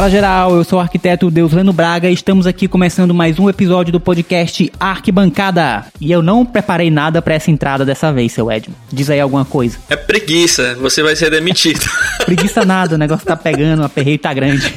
Fala geral, eu sou o arquiteto Deusleno Braga e estamos aqui começando mais um episódio do podcast Arquibancada. E eu não preparei nada para essa entrada dessa vez, seu Edmo. Diz aí alguma coisa. É preguiça, você vai ser demitido. preguiça nada, o negócio tá pegando, o aperreio tá grande.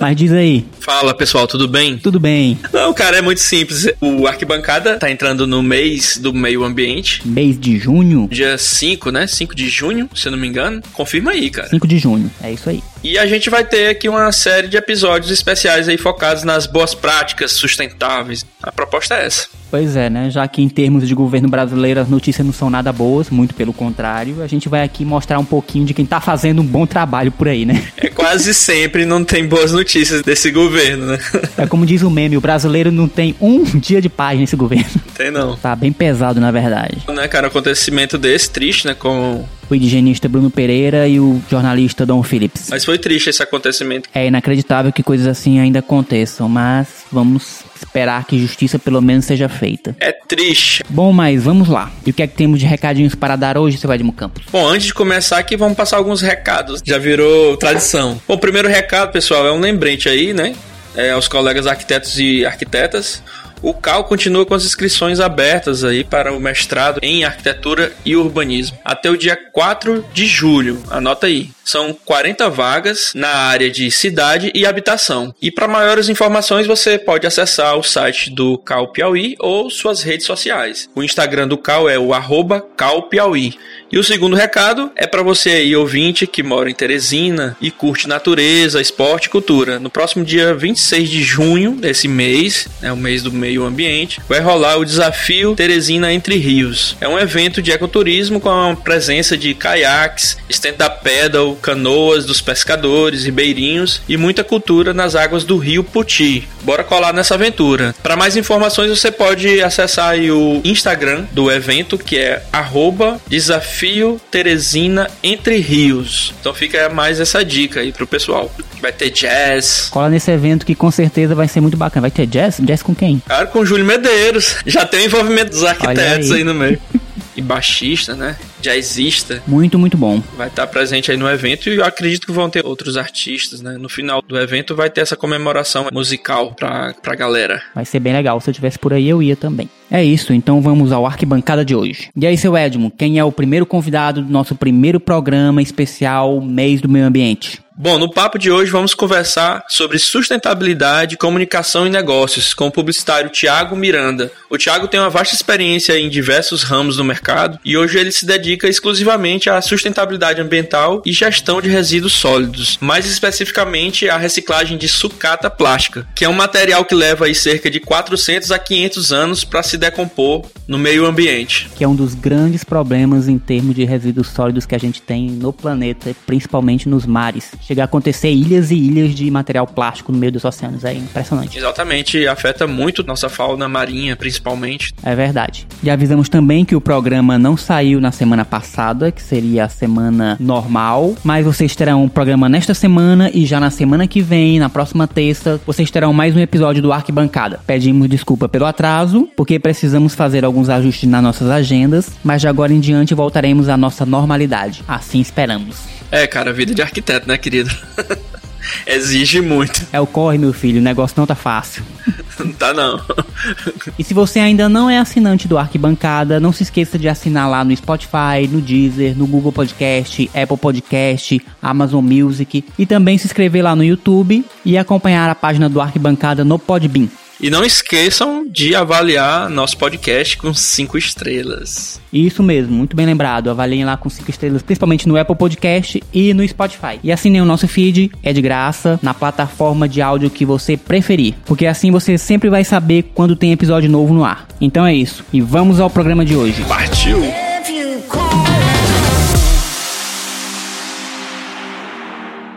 Mas diz aí. Fala pessoal, tudo bem? Tudo bem. Não, cara, é muito simples. O Arquibancada tá entrando no mês do meio ambiente. Mês de junho? Dia 5, né? 5 de junho, se eu não me engano. Confirma aí, cara. 5 de junho, é isso aí. E a gente vai ter aqui uma série de episódios especiais aí focados nas boas práticas sustentáveis. A proposta é essa. Pois é, né? Já que em termos de governo brasileiro as notícias não são nada boas, muito pelo contrário, a gente vai aqui mostrar um pouquinho de quem tá fazendo um bom trabalho por aí, né? É quase sempre não tem boas notícias desse governo, né? É como diz o meme, o brasileiro não tem um dia de paz nesse governo. Tem não. Tá bem pesado, na verdade. Né, cara, um acontecimento desse triste, né, com o higienista Bruno Pereira e o jornalista Dom Phillips. Mas foi triste esse acontecimento. É inacreditável que coisas assim ainda aconteçam, mas vamos esperar que justiça pelo menos seja feita. É triste. Bom, mas vamos lá. E o que é que temos de recadinhos para dar hoje, seu Edmo Campos? Bom, antes de começar aqui, vamos passar alguns recados. Já virou tradição. Bom, o primeiro recado, pessoal, é um lembrete aí, né? É, aos colegas arquitetos e arquitetas. O CAL continua com as inscrições abertas aí para o mestrado em arquitetura e urbanismo até o dia 4 de julho. Anota aí. São 40 vagas na área de cidade e habitação. E para maiores informações você pode acessar o site do Cal Piauí ou suas redes sociais. O Instagram do Cal é o arroba Piauí. E o segundo recado é para você aí, ouvinte, que mora em Teresina e curte natureza, esporte e cultura. No próximo dia 26 de junho desse mês, é o mês do meio ambiente, vai rolar o desafio Teresina Entre Rios. É um evento de ecoturismo com a presença de caiaques, stand-up canoas dos pescadores, ribeirinhos e muita cultura nas águas do rio Puti. Bora colar nessa aventura. Para mais informações você pode acessar o Instagram do evento que é Desafio Teresina Entre Rios. Então fica mais essa dica aí pro pessoal. Vai ter jazz. Cola nesse evento que com certeza vai ser muito bacana. Vai ter jazz? Jazz com quem? Cara, com Júlio Medeiros. Já tem o envolvimento dos arquitetos aí. aí no meio. e baixista, né? Jazzista. Muito, muito bom. Vai estar presente aí no evento e eu acredito que vão ter outros artistas, né? No final do evento vai ter essa comemoração musical pra, pra galera. Vai ser bem legal. Se eu tivesse por aí, eu ia também. É isso, então vamos ao arquibancada de hoje. E aí, seu Edmo, quem é o primeiro convidado do nosso primeiro programa especial Mês do Meio Ambiente? Bom, no papo de hoje vamos conversar sobre sustentabilidade, comunicação e negócios com o publicitário Tiago Miranda. O Tiago tem uma vasta experiência em diversos ramos do mercado e hoje ele se dedica exclusivamente à sustentabilidade ambiental e gestão de resíduos sólidos, mais especificamente à reciclagem de sucata plástica, que é um material que leva aí cerca de 400 a 500 anos para se decompor no meio ambiente. Que é um dos grandes problemas em termos de resíduos sólidos que a gente tem no planeta, principalmente nos mares chegar a acontecer ilhas e ilhas de material plástico no meio dos oceanos. É impressionante. Exatamente, afeta muito nossa fauna marinha, principalmente. É verdade. E avisamos também que o programa não saiu na semana passada, que seria a semana normal, mas vocês terão um programa nesta semana e já na semana que vem, na próxima terça, vocês terão mais um episódio do Arquibancada. Pedimos desculpa pelo atraso, porque precisamos fazer alguns ajustes nas nossas agendas, mas de agora em diante voltaremos à nossa normalidade. Assim esperamos. É, cara, vida de arquiteto, né, querido? Exige muito. É o corre, meu filho, o negócio não tá fácil. Não tá não. e se você ainda não é assinante do Arquibancada, não se esqueça de assinar lá no Spotify, no Deezer, no Google Podcast, Apple Podcast, Amazon Music e também se inscrever lá no YouTube e acompanhar a página do Arquibancada no Podbean. E não esqueçam de avaliar nosso podcast com cinco estrelas. Isso mesmo, muito bem lembrado. Avaliem lá com cinco estrelas, principalmente no Apple Podcast e no Spotify. E assinem o nosso feed, é de graça, na plataforma de áudio que você preferir. Porque assim você sempre vai saber quando tem episódio novo no ar. Então é isso. E vamos ao programa de hoje. Partiu!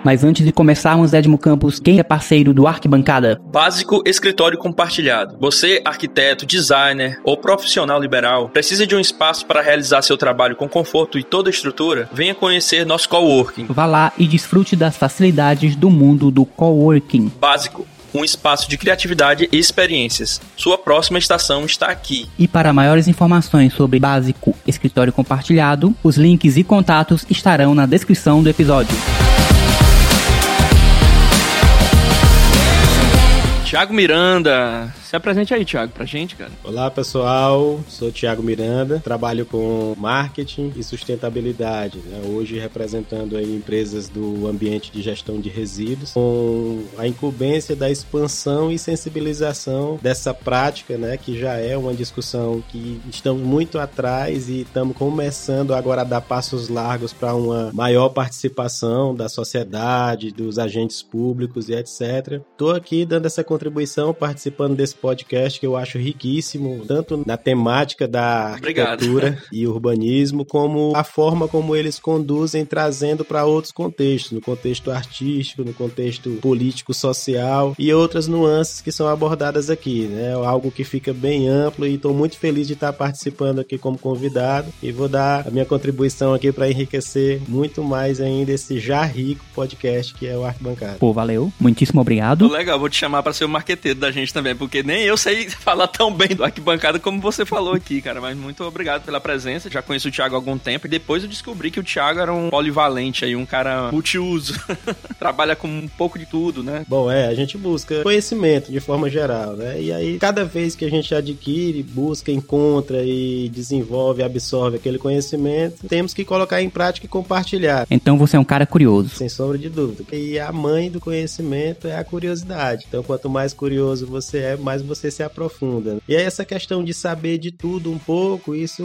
Mas antes de começarmos, Edmo Campos, quem é parceiro do Arquibancada? Básico Escritório Compartilhado. Você, arquiteto, designer ou profissional liberal, precisa de um espaço para realizar seu trabalho com conforto e toda a estrutura? Venha conhecer nosso coworking. Vá lá e desfrute das facilidades do mundo do coworking. Básico um espaço de criatividade e experiências. Sua próxima estação está aqui. E para maiores informações sobre Básico Escritório Compartilhado, os links e contatos estarão na descrição do episódio. Tiago Miranda. Se apresente aí, Tiago, pra gente, cara. Olá, pessoal. Sou Tiago Miranda. Trabalho com marketing e sustentabilidade. Né? Hoje representando aí empresas do ambiente de gestão de resíduos, com a incumbência da expansão e sensibilização dessa prática, né? Que já é uma discussão que estamos muito atrás e estamos começando agora a dar passos largos para uma maior participação da sociedade, dos agentes públicos e etc. Estou aqui dando essa contribuição, participando desse podcast que eu acho riquíssimo, tanto na temática da arquitetura Obrigado. e urbanismo, como a forma como eles conduzem, trazendo para outros contextos, no contexto artístico, no contexto político, social e outras nuances que são abordadas aqui, né? Algo que fica bem amplo e estou muito feliz de estar participando aqui como convidado e vou dar a minha contribuição aqui para enriquecer muito mais ainda esse já rico podcast que é o Arquibancada. Pô, valeu. Muitíssimo obrigado. Legal, vou te chamar para ser o marqueteiro da gente também, porque nem eu sei falar tão bem do Arquibancada como você falou aqui, cara. Mas muito obrigado pela presença. Já conheço o Thiago há algum tempo e depois eu descobri que o Thiago era um polivalente aí, um cara multiuso. Trabalha com um pouco de tudo, né? Bom, é, a gente busca conhecimento de forma geral, né? E aí, cada vez que a gente adquire, busca, encontra e desenvolve, absorve aquele conhecimento, temos que colocar em prática e compartilhar. Então você é um cara curioso. Sem sombra de dúvida. E a mãe do conhecimento é a curiosidade. Então, quanto mais curioso você é, mais você se aprofunda. E aí, essa questão de saber de tudo um pouco, isso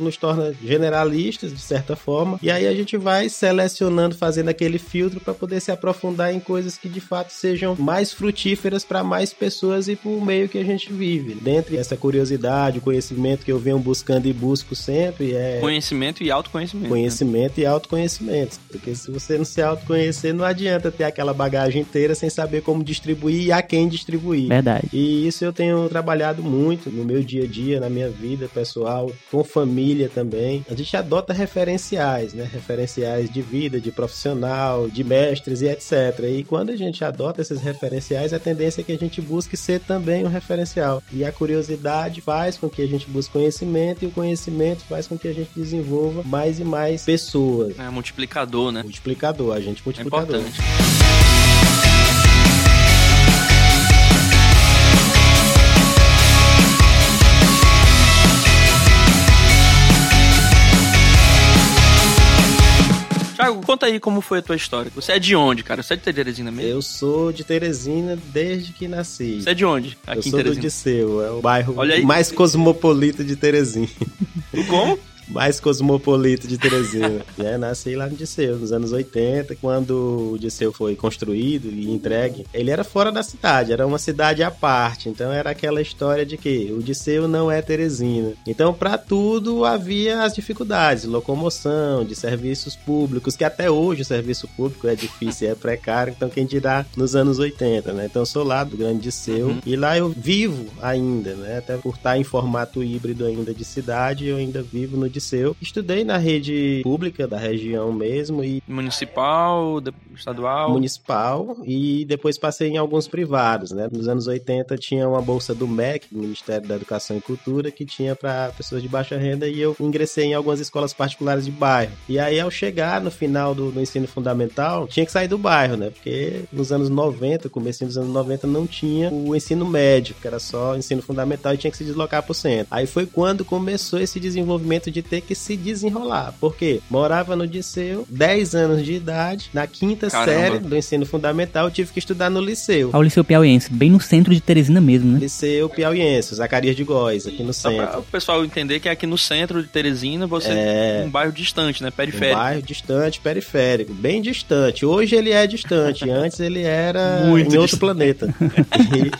nos torna generalistas, de certa forma. E aí a gente vai selecionando, fazendo aquele filtro para poder se aprofundar em coisas que de fato sejam mais frutíferas para mais pessoas e para o meio que a gente vive. Dentre essa curiosidade, o conhecimento que eu venho buscando e busco sempre é. Conhecimento e autoconhecimento. Conhecimento né? e autoconhecimento. Porque se você não se autoconhecer, não adianta ter aquela bagagem inteira sem saber como distribuir e a quem distribuir. Verdade. E isso eu tenho trabalhado muito no meu dia a dia, na minha vida pessoal, com família também. A gente adota referenciais, né? Referenciais de vida, de profissional, de mestres e etc. E quando a gente adota esses referenciais, a tendência é que a gente busque ser também um referencial. E a curiosidade faz com que a gente busque conhecimento e o conhecimento faz com que a gente desenvolva mais e mais pessoas. É multiplicador, né? Multiplicador, a gente multiplicador. É importante. Thiago, conta aí como foi a tua história. Você é de onde, cara? Você é de Teresina mesmo? Eu sou de Teresina desde que nasci. Você é de onde? Aqui eu sou do Disseu, é o bairro mais cosmopolita de Teresina. Como? mais cosmopolita de Teresina. né? Nasci lá no Disseu, nos anos 80, quando o Disseu foi construído e entregue. Ele era fora da cidade, era uma cidade à parte. Então era aquela história de que o Disseu não é Teresina. Então, para tudo havia as dificuldades, locomoção, de serviços públicos, que até hoje o serviço público é difícil, é precário. Então, quem dirá nos anos 80, né? Então, eu sou lá do Grande Disseu uhum. e lá eu vivo ainda, né? Até por estar em formato híbrido ainda de cidade, eu ainda vivo no Disseu. Estudei na rede pública da região mesmo e municipal, estadual, municipal e depois passei em alguns privados, né? Nos anos 80 tinha uma bolsa do MEC, do Ministério da Educação e Cultura, que tinha para pessoas de baixa renda e eu ingressei em algumas escolas particulares de bairro. E aí ao chegar no final do, do ensino fundamental, tinha que sair do bairro, né? Porque nos anos 90, começo dos anos 90 não tinha o ensino médio, que era só ensino fundamental e tinha que se deslocar para o centro. Aí foi quando começou esse desenvolvimento de ter que se desenrolar. Porque morava no Disseu, 10 anos de idade, na quinta Caramba. série do ensino fundamental, tive que estudar no Liceu. Ao Liceu Piauiense, bem no centro de Teresina mesmo, né? Liceu Piauiense, Zacarias de Góis, aqui no Só centro. Pra o pessoal entender que é aqui no centro de Teresina, você é um bairro distante, né? Periférico. Um bairro distante, periférico, bem distante. Hoje ele é distante, antes ele era Muito em outro planeta. E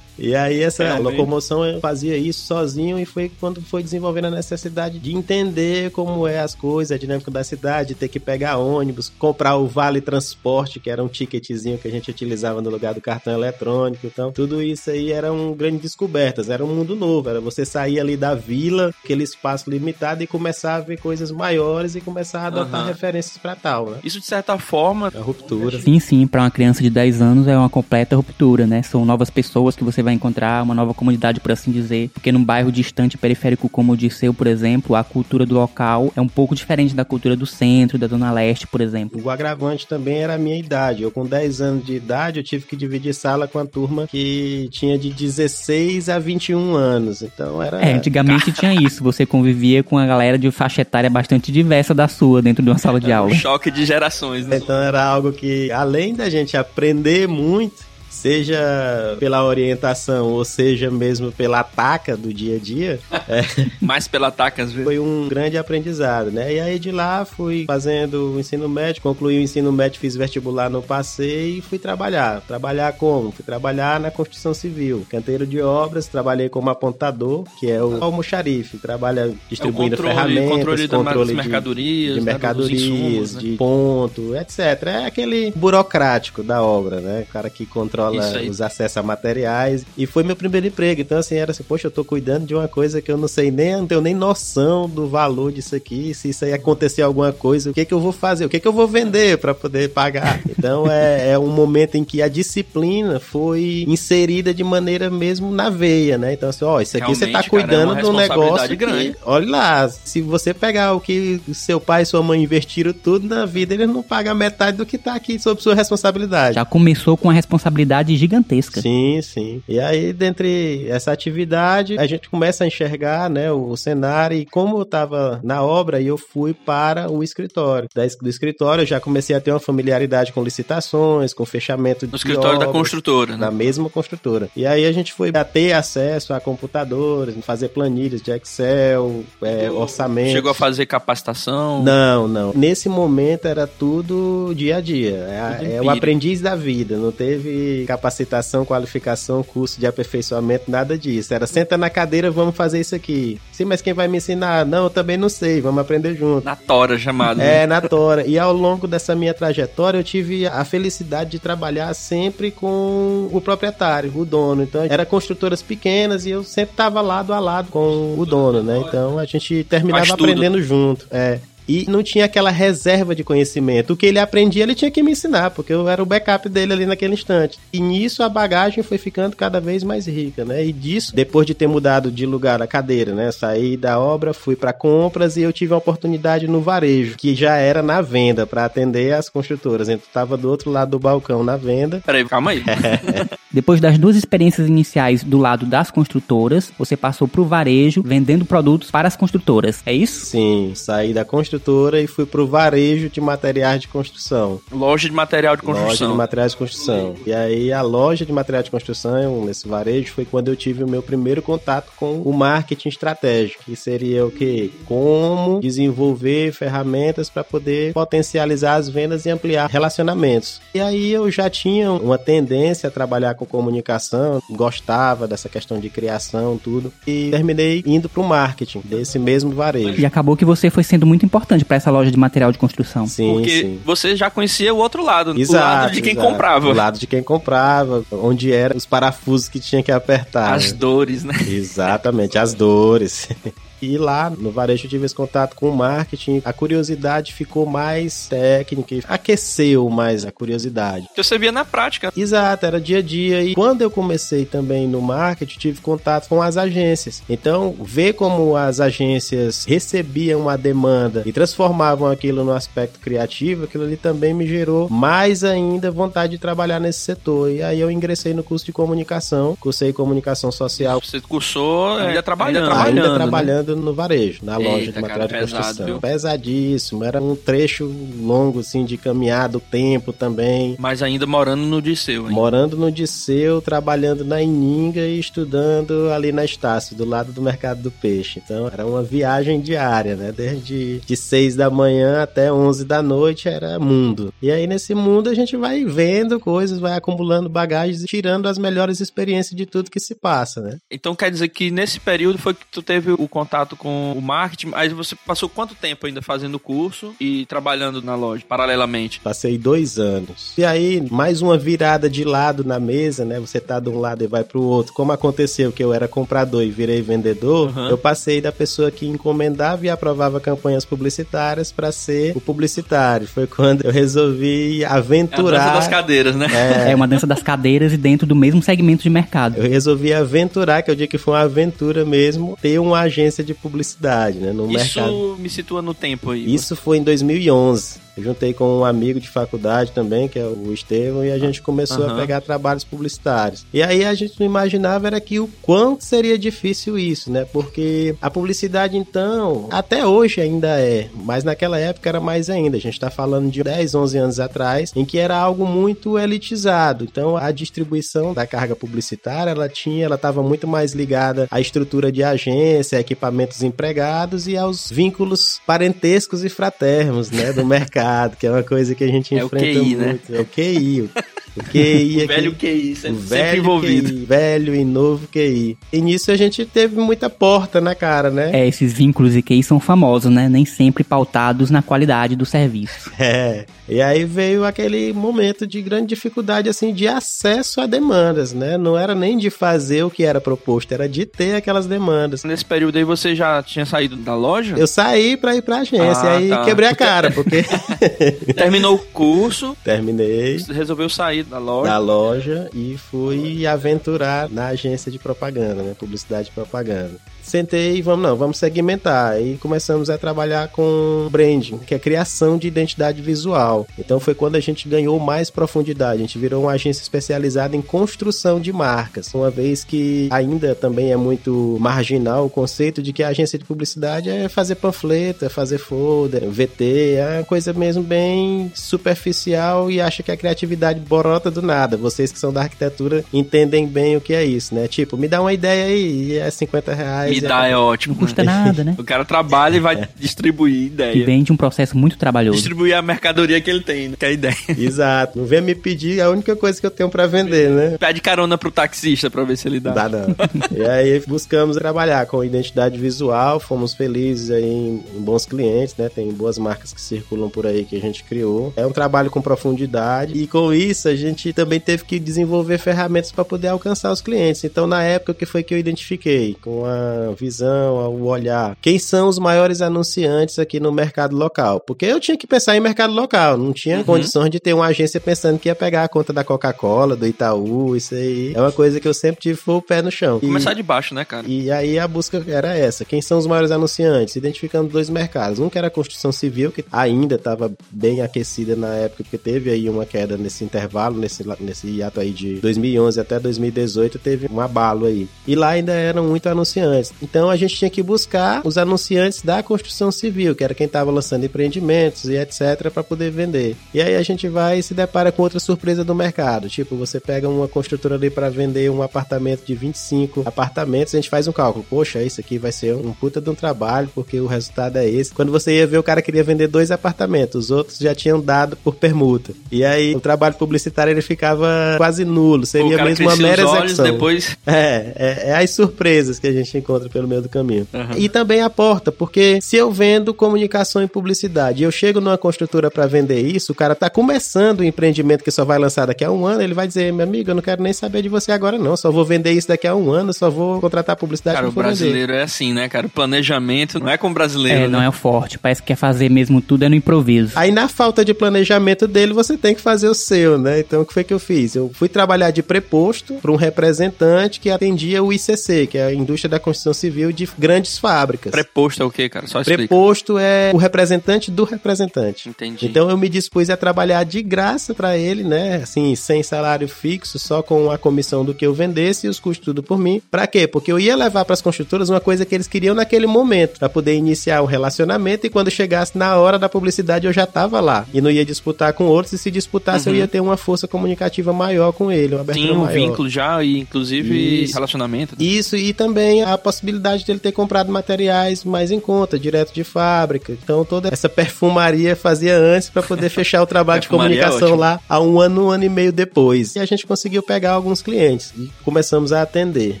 aí essa é, locomoção eu fazia isso sozinho e foi quando foi desenvolvendo a necessidade de entender como é as coisas, a dinâmica da cidade, ter que pegar ônibus, comprar o Vale Transporte, que era um ticketzinho que a gente utilizava no lugar do cartão eletrônico. Então, tudo isso aí era um grande descobertas, era um mundo novo, era você sair ali da vila, aquele espaço limitado e começar a ver coisas maiores e começar a adotar uhum. referências para tal, né? Isso de certa forma é ruptura. Sim, sim, para uma criança de 10 anos é uma completa ruptura, né? São novas pessoas que você vai encontrar uma nova comunidade, por assim dizer. Porque num bairro distante, periférico como o Disseu, por exemplo, a cultura do local é um pouco diferente da cultura do centro, da Zona Leste, por exemplo. O agravante também era a minha idade. Eu, com 10 anos de idade, eu tive que dividir sala com a turma que tinha de 16 a 21 anos. Então era. É, antigamente tinha isso. Você convivia com a galera de faixa etária bastante diversa da sua dentro de uma sala de aula. Um choque de gerações, né? Então era algo que, além da gente aprender muito, seja pela orientação ou seja mesmo pela taca do dia a dia. é, Mais pela taca às vezes. Foi um grande aprendizado, né? E aí de lá fui fazendo o ensino médio, concluí o ensino médio, fiz vestibular no passei e fui trabalhar. Trabalhar como? Fui trabalhar na construção civil, canteiro de obras, trabalhei como apontador, que é o almoxarife, trabalha distribuindo é controle, ferramentas, controle, controle de, mercadorias, de, mercadorias, né, insumos, né? de ponto, etc. É aquele burocrático da obra, né? O cara que controla os acessos a materiais. E foi meu primeiro emprego. Então, assim, era assim, poxa, eu tô cuidando de uma coisa que eu não sei nem, não tenho nem noção do valor disso aqui. Se isso aí acontecer alguma coisa, o que que eu vou fazer? O que que eu vou vender para poder pagar? Então, é, é um momento em que a disciplina foi inserida de maneira mesmo na veia, né? Então, assim, ó, isso aqui Realmente, você tá cuidando cara, é de um negócio grande. Que, olha lá, se você pegar o que seu pai e sua mãe investiram tudo na vida, eles não pagam metade do que tá aqui sob sua responsabilidade. Já começou com a responsabilidade cidade gigantesca. Sim, sim. E aí, dentre essa atividade, a gente começa a enxergar, né, o cenário. E como eu estava na obra, eu fui para o escritório. Do escritório, eu já comecei a ter uma familiaridade com licitações, com fechamento de. No escritório obras, da construtora, né? Na mesma construtora. E aí a gente foi a ter acesso a computadores, fazer planilhas de Excel, é, orçamento. Chegou a fazer capacitação? Não, não. Nesse momento era tudo dia a dia. É, é o aprendiz da vida. Não teve capacitação, qualificação, curso de aperfeiçoamento, nada disso. Era senta na cadeira, vamos fazer isso aqui. Sim, mas quem vai me ensinar? Não, eu também não sei, vamos aprender junto. Na tora, chamado. É, na tora. E ao longo dessa minha trajetória, eu tive a felicidade de trabalhar sempre com o proprietário, o dono. Então, era construtoras pequenas e eu sempre estava lado a lado com o dono, né? Então, a gente terminava aprendendo junto. É e não tinha aquela reserva de conhecimento. O que ele aprendia, ele tinha que me ensinar, porque eu era o backup dele ali naquele instante. E nisso a bagagem foi ficando cada vez mais rica, né? E disso, depois de ter mudado de lugar a cadeira, né? Saí da obra, fui para compras e eu tive a oportunidade no varejo, que já era na venda para atender as construtoras. Então tava do outro lado do balcão na venda. Peraí, calma aí. depois das duas experiências iniciais do lado das construtoras, você passou pro varejo vendendo produtos para as construtoras. É isso? Sim, saí da construtora construtora e fui pro varejo de materiais de construção. Loja de material de construção. Loja de materiais de construção. E aí a loja de material de construção, nesse varejo, foi quando eu tive o meu primeiro contato com o marketing estratégico, que seria o que? Como desenvolver ferramentas para poder potencializar as vendas e ampliar relacionamentos. E aí eu já tinha uma tendência a trabalhar com comunicação, gostava dessa questão de criação, tudo, e terminei indo para o marketing desse mesmo varejo. E acabou que você foi sendo muito importante importante para essa loja de material de construção. Sim, Porque sim. você já conhecia o outro lado, exato, o lado de quem exato. comprava. O lado de quem comprava, onde eram os parafusos que tinha que apertar. As né? dores, né? Exatamente, as dores. E lá no varejo eu tive esse contato com o marketing, a curiosidade ficou mais técnica, aqueceu mais a curiosidade. Que você via na prática. Exato, era dia a dia. E quando eu comecei também no marketing, tive contato com as agências. Então, ver como as agências recebiam a demanda e transformavam aquilo no aspecto criativo, aquilo ali também me gerou mais ainda vontade de trabalhar nesse setor. E aí eu ingressei no curso de comunicação, cursei comunicação social. Você cursou ainda trabalhando. Ainda trabalhando, ainda trabalhando né? trabalhando no varejo, na Eita, loja de material cara, de construção. Pesado, Pesadíssimo, era um trecho longo, assim, de caminhada, o tempo também. Mas ainda morando no Disseu, hein? Morando no Disseu, trabalhando na Ininga e estudando ali na Estácio, do lado do Mercado do Peixe. Então, era uma viagem diária, né? Desde de 6 da manhã até 11 da noite era mundo. E aí, nesse mundo, a gente vai vendo coisas, vai acumulando bagagens e tirando as melhores experiências de tudo que se passa, né? Então, quer dizer que nesse período foi que tu teve o contato contato com o marketing. Aí você passou quanto tempo ainda fazendo o curso e trabalhando na loja, paralelamente? Passei dois anos. E aí, mais uma virada de lado na mesa, né? Você tá de um lado e vai pro outro. Como aconteceu que eu era comprador e virei vendedor, uhum. eu passei da pessoa que encomendava e aprovava campanhas publicitárias para ser o publicitário. Foi quando eu resolvi aventurar. É a dança das cadeiras, né? É... é uma dança das cadeiras e dentro do mesmo segmento de mercado. Eu resolvi aventurar, que eu digo que foi uma aventura mesmo, ter uma agência de publicidade, né? No Isso mercado. me situa no tempo aí. Isso foi em 2011. Juntei com um amigo de faculdade também, que é o Estevam, e a gente começou uhum. a pegar trabalhos publicitários. E aí a gente não imaginava era que o quanto seria difícil isso, né? Porque a publicidade, então, até hoje ainda é, mas naquela época era mais ainda. A gente está falando de 10, 11 anos atrás, em que era algo muito elitizado. Então a distribuição da carga publicitária, ela tinha, ela estava muito mais ligada à estrutura de agência, equipamentos empregados e aos vínculos parentescos e fraternos, né, do mercado mercado, que é uma coisa que a gente é enfrenta o QI, né? muito. Né? É o QI. O QI o velho QI, sempre, o velho sempre envolvido. QI, velho e novo QI. E nisso a gente teve muita porta na cara, né? É, esses vínculos e QI são famosos, né? Nem sempre pautados na qualidade do serviço. É. E aí veio aquele momento de grande dificuldade, assim, de acesso a demandas, né? Não era nem de fazer o que era proposto, era de ter aquelas demandas. Nesse período aí você já tinha saído da loja? Eu saí pra ir pra agência, ah, aí tá. quebrei a cara, porque... Terminou o curso. Terminei. Resolveu sair da loja. Da loja e fui aventurar na agência de propaganda, né? Publicidade e propaganda sentei e vamos não, vamos segmentar. E começamos a trabalhar com branding, que é criação de identidade visual. Então foi quando a gente ganhou mais profundidade. A gente virou uma agência especializada em construção de marcas. Uma vez que ainda também é muito marginal o conceito de que a agência de publicidade é fazer panfleto, é fazer folder, VT, é coisa mesmo bem superficial e acha que a criatividade borota do nada. Vocês que são da arquitetura entendem bem o que é isso, né? Tipo, me dá uma ideia aí, é 50 reais me dá é ótimo. Não custa nada, né? O cara trabalha e vai é. distribuir ideia. Que vem de um processo muito trabalhoso. Distribuir a mercadoria que ele tem, né? que é a ideia. Exato. Não venha me pedir a única coisa que eu tenho para vender, né? Pede carona pro taxista pra ver se ele dá. Dá não. e aí buscamos trabalhar com identidade visual, fomos felizes aí em, em bons clientes, né? Tem boas marcas que circulam por aí que a gente criou. É um trabalho com profundidade e com isso a gente também teve que desenvolver ferramentas para poder alcançar os clientes. Então, na época, o que foi que eu identifiquei? Com a visão, ao olhar. Quem são os maiores anunciantes aqui no mercado local? Porque eu tinha que pensar em mercado local, não tinha uhum. condições de ter uma agência pensando que ia pegar a conta da Coca-Cola, do Itaú, isso aí. É uma coisa que eu sempre tive o pé no chão. Começar de baixo, né, cara? E aí a busca era essa. Quem são os maiores anunciantes? Identificando dois mercados. Um que era a construção civil, que ainda estava bem aquecida na época, porque teve aí uma queda nesse intervalo, nesse, nesse ato aí de 2011 até 2018, teve um abalo aí. E lá ainda eram muito anunciantes. Então a gente tinha que buscar os anunciantes da construção civil, que era quem estava lançando empreendimentos e etc, para poder vender. E aí a gente vai e se depara com outra surpresa do mercado. Tipo, você pega uma construtora ali para vender um apartamento de 25 apartamentos, a gente faz um cálculo. Poxa, isso aqui vai ser um puta de um trabalho, porque o resultado é esse. Quando você ia ver, o cara queria vender dois apartamentos, os outros já tinham dado por permuta. E aí o trabalho publicitário ele ficava quase nulo, seria mesmo uma mera execução. Depois... É, é, é as surpresas que a gente encontra pelo meio do caminho. Uhum. E também a porta, porque se eu vendo comunicação e publicidade e eu chego numa construtora para vender isso, o cara tá começando o um empreendimento que só vai lançar daqui a um ano, ele vai dizer, meu amigo, eu não quero nem saber de você agora não, só vou vender isso daqui a um ano, só vou contratar publicidade Cara, o brasileiro vender. é assim, né, cara? O planejamento não é como brasileiro, É, né? não é o forte, parece que quer fazer mesmo tudo é no improviso. Aí na falta de planejamento dele, você tem que fazer o seu, né? Então o que foi que eu fiz? Eu fui trabalhar de preposto para um representante que atendia o ICC, que é a indústria da construção civil de grandes fábricas. Preposto é o que, cara? Só explica. Preposto é o representante do representante. Entendi. Então eu me dispus a trabalhar de graça para ele, né? Assim, sem salário fixo, só com a comissão do que eu vendesse e os custos tudo por mim. Para quê? Porque eu ia levar para as construtoras uma coisa que eles queriam naquele momento, para poder iniciar um relacionamento e quando chegasse na hora da publicidade eu já tava lá e não ia disputar com outros e se disputasse uhum. eu ia ter uma força comunicativa maior com ele, uma abertura Tinha um maior. vínculo já e inclusive Isso. relacionamento. Isso e também a possibilidade possibilidade dele ter comprado materiais mais em conta, direto de fábrica. Então toda essa perfumaria fazia antes para poder fechar o trabalho de é comunicação é lá há um ano, um ano e meio depois. E a gente conseguiu pegar alguns clientes e começamos a atender.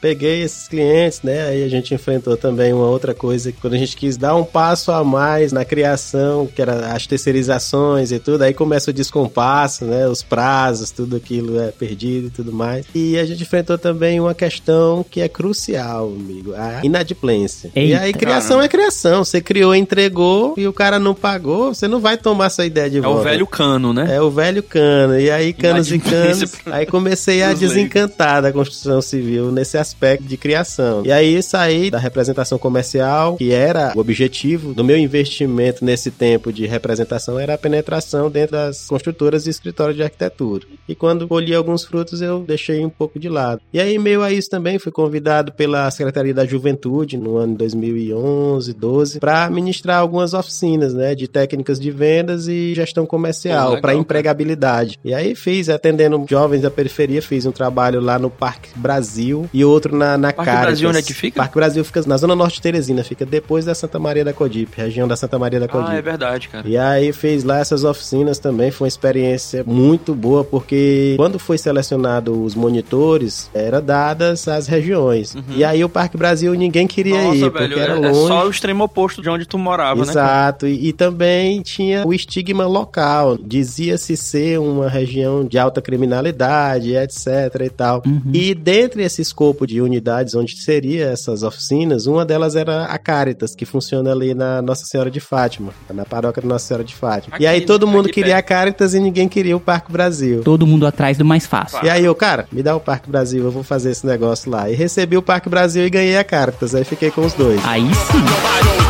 Peguei esses clientes, né? Aí a gente enfrentou também uma outra coisa, quando a gente quis dar um passo a mais na criação, que era as terceirizações e tudo, aí começa o descompasso, né? Os prazos, tudo aquilo é perdido e tudo mais. E a gente enfrentou também uma questão que é crucial, amigo, a inadimplência. Eita, e aí criação é criação, você criou, entregou e o cara não pagou, você não vai tomar sua ideia de é volta. É o velho cano, né? É o velho cano. E aí canos e canos, aí comecei a desencantar da construção civil nesse aspecto de criação. E aí saí da representação comercial, que era o objetivo do meu investimento nesse tempo de representação era a penetração dentro das construtoras e escritórios de arquitetura. E quando colhi alguns frutos, eu deixei um pouco de lado. E aí, meio a isso também, fui convidado pela Secretaria da Juventude no ano 2011, 12, para ministrar algumas oficinas, né, de técnicas de vendas e gestão comercial para empregabilidade. E aí fiz, atendendo jovens da periferia, fiz um trabalho lá no Parque Brasil e outro na, na Parque Caritas. Brasil, onde é que fica? Parque Brasil fica na zona norte de Teresina, fica depois da Santa Maria da Codipe, região da Santa Maria da Codipe. Ah, é verdade, cara. E aí fez lá essas oficinas também, foi uma experiência muito boa, porque quando foi selecionado os monitores, era dadas as regiões. Uhum. E aí o Parque Brasil ninguém queria Nossa, ir, velho, porque era é, longe. É só o extremo oposto de onde tu morava, Exato. né? Exato. E, e também tinha o estigma local. Dizia-se ser uma região de alta criminalidade, etc e tal. Uhum. E dentre esse escopo de unidades onde seria essas oficinas, uma delas era a Caritas, que funciona ali na Nossa Senhora de Fátima, na paróquia da Nossa Senhora de Fátima. Aqui, e aí todo mundo queria perto. a Caritas e ninguém queria o Parque Brasil. Todo mundo atrás do mais fácil. E aí eu, cara, me dá o Parque Brasil, eu vou fazer esse negócio lá. E recebi o Parque Brasil e ganhei a Caritas, aí fiquei com os dois. Aí sim.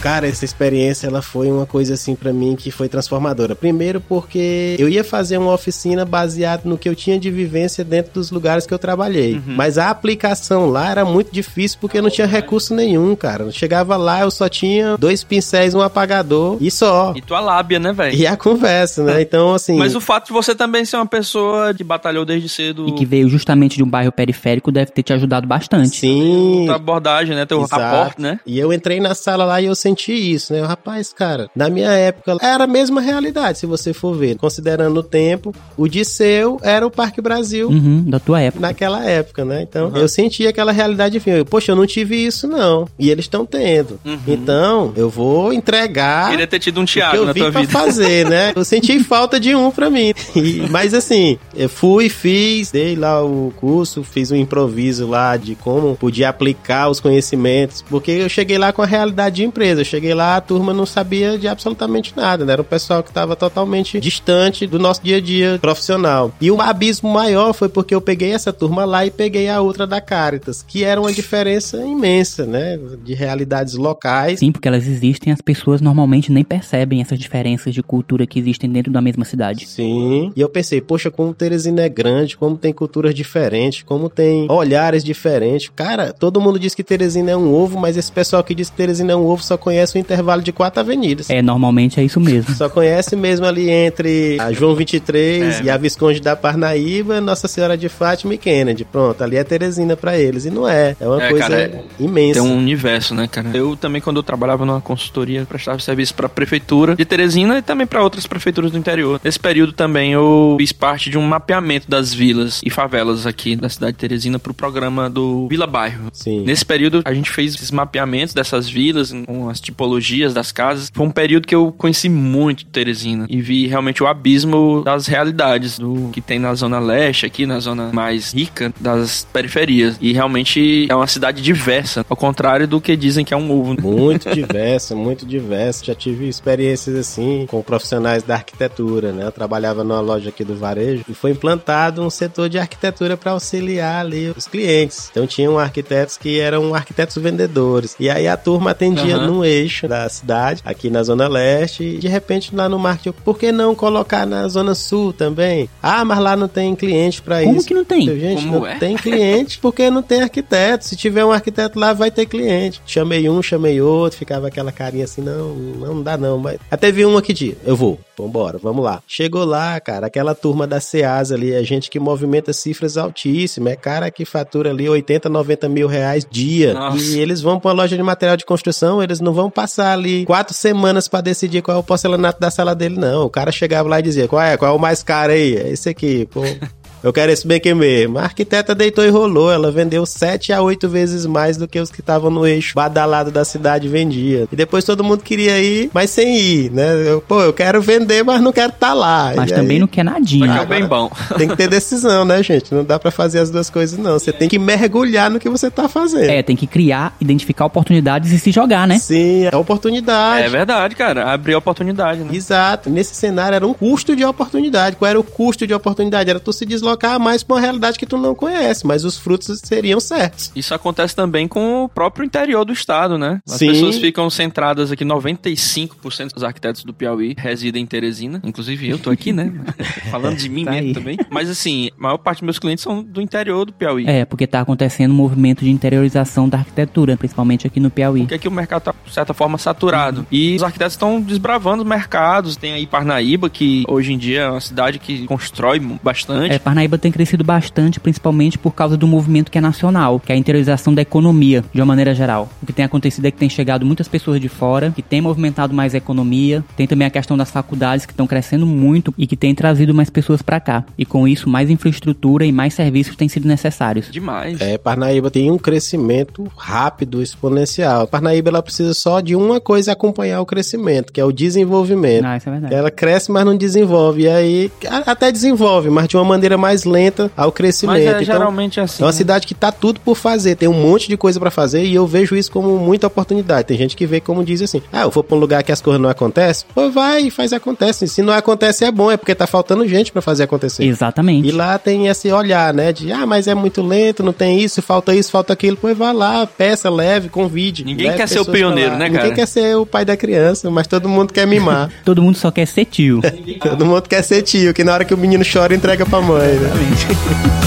Cara, essa experiência ela foi uma coisa assim para mim que foi transformadora. Primeiro porque eu ia fazer uma oficina baseada no que eu tinha de vivência dentro dos lugares que eu trabalhei. Uhum. Mas a aplicação lá era muito difícil porque não tinha recurso nenhum, cara. Chegava lá, eu só tinha dois pincéis, um apagador e só. E tua lábia, né, velho? E a conversa, né? Então, assim. Mas o fato de você também ser uma pessoa que batalhou desde cedo. E que veio justamente de um bairro periférico deve ter te ajudado bastante. Sim. Tua abordagem, né? Teu Exato. rapport, né? E eu entrei na sala lá e eu senti senti isso, né? Rapaz, cara, na minha época era a mesma realidade, se você for ver. Considerando o tempo, o Disseu era o Parque Brasil. Uhum, da tua época. Naquela época, né? Então, uhum. eu senti aquela realidade, enfim, eu, poxa, eu não tive isso, não. E eles estão tendo. Uhum. Então, eu vou entregar. Queria ter tido um Thiago na tua vida. fazer, né? Eu senti falta de um pra mim. E, mas assim, eu fui, fiz, dei lá o curso, fiz um improviso lá de como podia aplicar os conhecimentos, porque eu cheguei lá com a realidade de empresa eu cheguei lá, a turma não sabia de absolutamente nada, né? Era um pessoal que estava totalmente distante do nosso dia a dia profissional. E o abismo maior foi porque eu peguei essa turma lá e peguei a outra da Caritas, que era uma diferença imensa, né? De realidades locais. Sim, porque elas existem, as pessoas normalmente nem percebem essas diferenças de cultura que existem dentro da mesma cidade. Sim. E eu pensei, poxa, como Teresina é grande, como tem culturas diferentes, como tem olhares diferentes. Cara, todo mundo diz que Teresina é um ovo, mas esse pessoal que diz que Teresina é um ovo só conhece conhece o intervalo de quatro avenidas. É, normalmente é isso mesmo. Só conhece mesmo ali entre a João 23 é. e a Visconde da Parnaíba, Nossa Senhora de Fátima e Kennedy. Pronto, ali é Teresina para eles. E não é. É uma é, coisa cara, é, imensa. Tem um universo, né, cara? Eu também, quando eu trabalhava numa consultoria, prestava serviço pra prefeitura de Teresina e também para outras prefeituras do interior. Nesse período também eu fiz parte de um mapeamento das vilas e favelas aqui da cidade de Teresina pro programa do Vila Bairro. Sim. Nesse período a gente fez esses mapeamentos dessas vilas com as tipologias das casas. Foi um período que eu conheci muito Teresina e vi realmente o abismo das realidades do que tem na zona leste, aqui na zona mais rica das periferias. E realmente é uma cidade diversa, ao contrário do que dizem que é um ovo. Muito diversa, muito diversa. Já tive experiências assim com profissionais da arquitetura, né? Eu trabalhava numa loja aqui do varejo e foi implantado um setor de arquitetura para auxiliar ali os clientes. Então tinham arquitetos que eram arquitetos vendedores. E aí a turma atendia uhum. no eixo da cidade, aqui na Zona Leste, e de repente lá no marketing, por que não colocar na Zona Sul também? Ah, mas lá não tem cliente para isso. Como que não tem? Gente, Como não é? tem cliente porque não tem arquiteto. Se tiver um arquiteto lá, vai ter cliente. Chamei um, chamei outro, ficava aquela carinha assim, não, não dá não. Mas... Até vi um aqui de, eu vou, vambora, vamos lá. Chegou lá, cara, aquela turma da SEAS ali, é gente que movimenta cifras altíssimas, é cara que fatura ali 80, 90 mil reais dia. Nossa. E eles vão pra uma loja de material de construção, eles não vão passar ali quatro semanas pra decidir qual é o porcelanato da sala dele, não. O cara chegava lá e dizia, qual é, qual é o mais caro aí? É esse aqui, pô. Eu quero esse bem que mesmo. A arquiteta deitou e rolou. Ela vendeu 7 a 8 vezes mais do que os que estavam no eixo badalado da cidade vendia. E depois todo mundo queria ir, mas sem ir, né? Eu, pô, eu quero vender, mas não quero estar tá lá. Mas E também aí, não quer nadinha. Que é bem bom. Tem que ter decisão, né, gente? Não dá pra fazer as duas coisas, não. Você tem que mergulhar no que você tá fazendo. É, tem que criar, identificar oportunidades e se jogar, né? Sim, é oportunidade. É verdade, cara. Abriu oportunidade, né? Exato. Nesse cenário era um custo de oportunidade. Qual era o custo de oportunidade? Era tu se deslocar mais pra uma realidade que tu não conhece, mas os frutos seriam certos. Isso acontece também com o próprio interior do estado, né? As Sim. pessoas ficam centradas aqui, 95% dos arquitetos do Piauí residem em Teresina. Inclusive eu tô aqui, né? Falando de mim Tá mesmo aí. também. Mas assim, a maior parte dos meus clientes são do interior do Piauí. É, porque tá acontecendo um movimento de interiorização da arquitetura, principalmente aqui no Piauí. Porque aqui o mercado tá, de certa forma, saturado. E os arquitetos estão desbravando os mercados. Tem aí Parnaíba, que hoje em dia é uma cidade que constrói bastante. É, Parnaíba tem crescido bastante, principalmente por causa do movimento que é nacional, que é a interiorização da economia, de uma maneira geral. O que tem acontecido é que tem chegado muitas pessoas de fora, que tem movimentado mais a economia, tem também a questão das faculdades que estão crescendo muito e que tem trazido mais pessoas para cá. E com isso, mais infraestrutura e mais serviços têm sido necessários. Demais. É, Parnaíba tem um crescimento rápido, exponencial. Parnaíba ela precisa só de uma coisa acompanhar o crescimento, que é o desenvolvimento. Ah, isso é verdade. Ela cresce, mas não desenvolve. E aí, até desenvolve, mas de uma maneira mais lenta ao crescimento. Mas é Então, geralmente assim. É uma né? cidade que tá tudo por fazer, tem um monte de coisa pra fazer e eu vejo isso como muita oportunidade. Tem gente que vê como diz assim: "Ah, eu vou pra um lugar que as coisas não acontecem". Pô, vai e faz acontece. Se não acontece é bom, é porque tá faltando gente pra fazer acontecer. Exatamente. E lá tem esse olhar, né? De, ah, mas é muito lento, não tem isso, falta isso, falta aquilo. Pois vá lá, peça, leve, convide. Ninguém leve quer ser o pioneiro, né, Ninguém cara? quer ser o pai da criança, mas todo mundo quer mimar. Todo mundo só quer ser tio. todo mundo quer ser tio, que na hora que o menino chora, entrega pra mãe, né?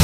E,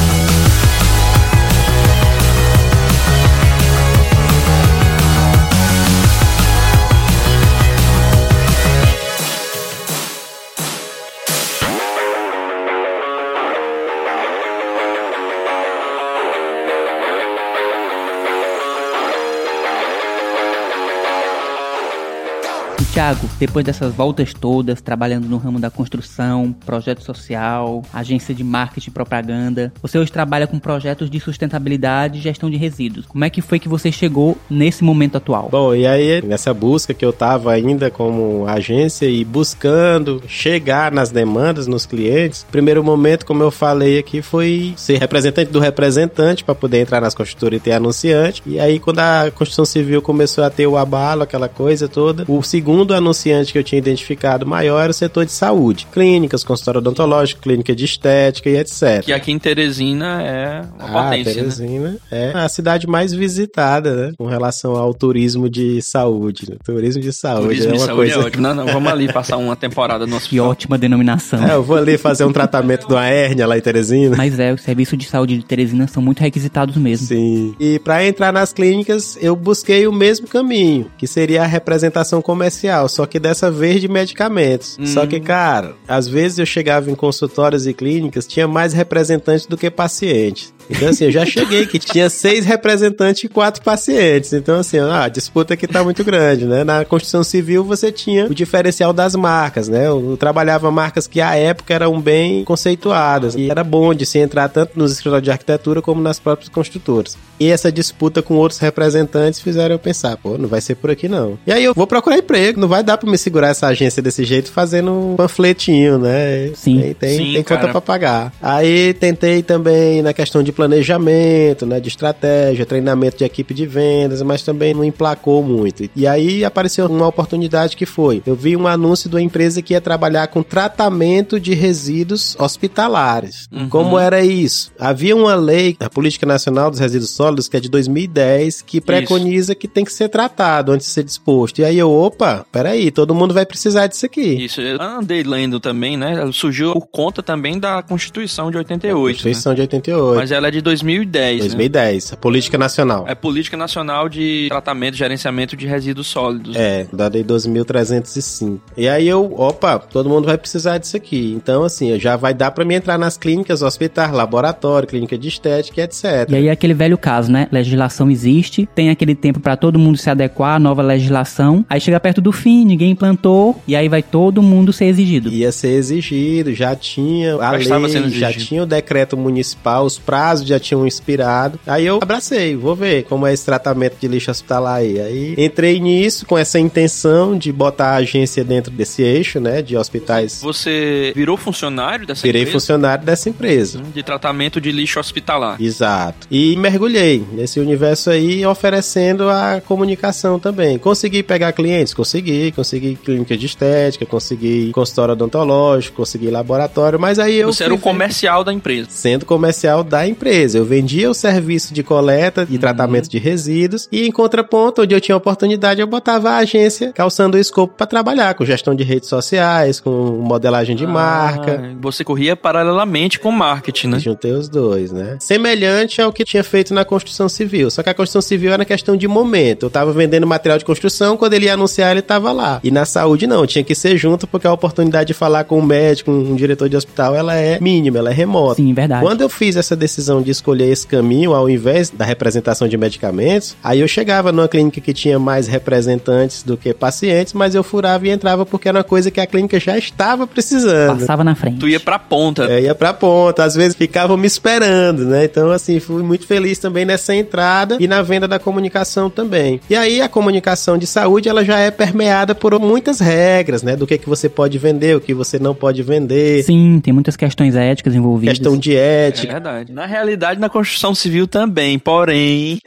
Thiago, depois dessas voltas todas, trabalhando no ramo da construção, projeto social, agência de marketing e propaganda, você hoje trabalha com projetos de sustentabilidade e gestão de resíduos. Como é que foi que você chegou nesse momento atual? Bom, e aí, nessa busca que eu tava ainda como agência e buscando chegar nas demandas, nos clientes, primeiro momento, como eu falei aqui, foi ser representante do representante para poder entrar nas construtoras e ter anunciante. E aí, quando a construção civil começou a ter o abalo, aquela coisa toda, o segundo anunciante que eu tinha identificado maior era o setor de saúde. Clínicas, consultório odontológico, clínica de estética e etc. Que aqui em Teresina é uma Ah, potência, né? Teresina é a cidade mais visitada, né? Com relação ao turismo de saúde. né? Turismo de saúde Turismo é de uma saúde coisa. é ótimo. Não, não, vamos ali passar uma temporada no Que hospital. ótima denominação. É, eu vou ali fazer um tratamento de uma hérnia lá em Teresina. Mas é, os serviços de saúde de Teresina são muito requisitados mesmo. Sim. E para entrar nas clínicas, eu busquei o mesmo caminho, que seria a representação comercial, só que dessa vez de medicamentos. Hum. Só que, cara, às vezes eu chegava em consultórios e clínicas, tinha mais representantes do que pacientes. Então, assim, eu já cheguei que tinha seis representantes e quatro pacientes. Então, assim, ah, a disputa aqui tá muito grande, né? Na construção civil você tinha o diferencial das marcas, né? Eu trabalhava marcas que à época eram bem conceituadas. E era bom de se entrar tanto nos escritórios de arquitetura como nas próprias construtoras. E essa disputa com outros representantes fizeram eu pensar, pô, não vai ser por aqui não. E aí eu vou procurar emprego, não vai dar pra me segurar essa agência desse jeito fazendo um panfletinho, né? Sim. Tem, tem, Sim, tem conta pra pagar. Aí tentei também na questão de planejamento, né, de estratégia, treinamento de equipe de vendas, mas também não emplacou muito. E aí apareceu uma oportunidade que foi, eu vi um anúncio de uma empresa que ia trabalhar com tratamento de resíduos hospitalares. Uhum. Como era isso? Havia uma lei, a Política Nacional dos Resíduos Sólidos, que é de 2010, que preconiza isso. que tem que ser tratado antes de ser disposto. E aí eu, opa, peraí, todo mundo vai precisar disso aqui. Isso, eu andei lendo também, né? Surgiu por conta também da Constituição de 88. Constituição né? de 88. Mas ela é de 2010. 2010, né? a Política Nacional. É Política Nacional de Tratamento e Gerenciamento de Resíduos Sólidos. É, da Lei 2305. E aí eu, opa, todo mundo vai precisar disso aqui. Então, assim, já vai dar para mim entrar nas clínicas, hospitais, laboratório, clínica de estética, etc. E aí é aquele velho caso, né? Legislação existe, tem aquele tempo para todo mundo se adequar à nova legislação. Aí chega perto do fim, ninguém implantou, e aí vai todo mundo ser exigido. Ia ser exigido, já tinha a lei, já tinha o decreto municipal, os prazos já tinham expirado. Aí eu abracei, vou ver como é esse tratamento de lixo hospitalar aí. Aí entrei nisso com essa intenção de botar a agência dentro desse eixo, né, de hospitais. Você virou funcionário dessa Virei empresa? funcionário dessa empresa. Hum, de tratamento de lixo hospitalar. Exato. E mergulhei nesse universo aí oferecendo a comunicação também. Consegui pegar clientes? Consegui. Consegui clínica de estética, consegui consultório odontológico, consegui laboratório, mas aí eu... Você era o comercial da empresa. Sendo comercial da empresa. Eu vendia o serviço de coleta e uhum. tratamento de resíduos e em contraponto, onde eu tinha oportunidade, eu botava a agência calçando o escopo para trabalhar com gestão de redes sociais, com modelagem de ah, marca. Você corria paralelamente com marketing, né? Juntei os dois, né? Semelhante ao que tinha feito na construção civil. Só que a construção civil era questão de momento. Eu tava vendendo material de construção, quando ele ia anunciar, ele tava lá. E na saúde, não. Tinha que ser junto, porque a oportunidade de falar com um médico, um diretor de hospital, ela é mínima, ela é remota. Sim, verdade. Quando eu fiz essa decisão de escolher esse caminho, ao invés da representação de medicamentos, aí eu chegava numa clínica que tinha mais representantes do que pacientes, mas eu furava e entrava porque era uma coisa que a clínica já estava precisando. Passava na frente. Tu ia pra ponta. É, ia pra ponta. Às vezes ficavam me esperando, né? Então, assim, fui muito feliz também nessa entrada e na venda da comunicação também. E aí a comunicação de saúde, ela já é permeada por muitas regras, né? Do que, que você pode vender, o que você não pode vender. Sim, tem muitas questões éticas envolvidas. Questão de ética. É verdade. Na realidade, na construção civil também, porém,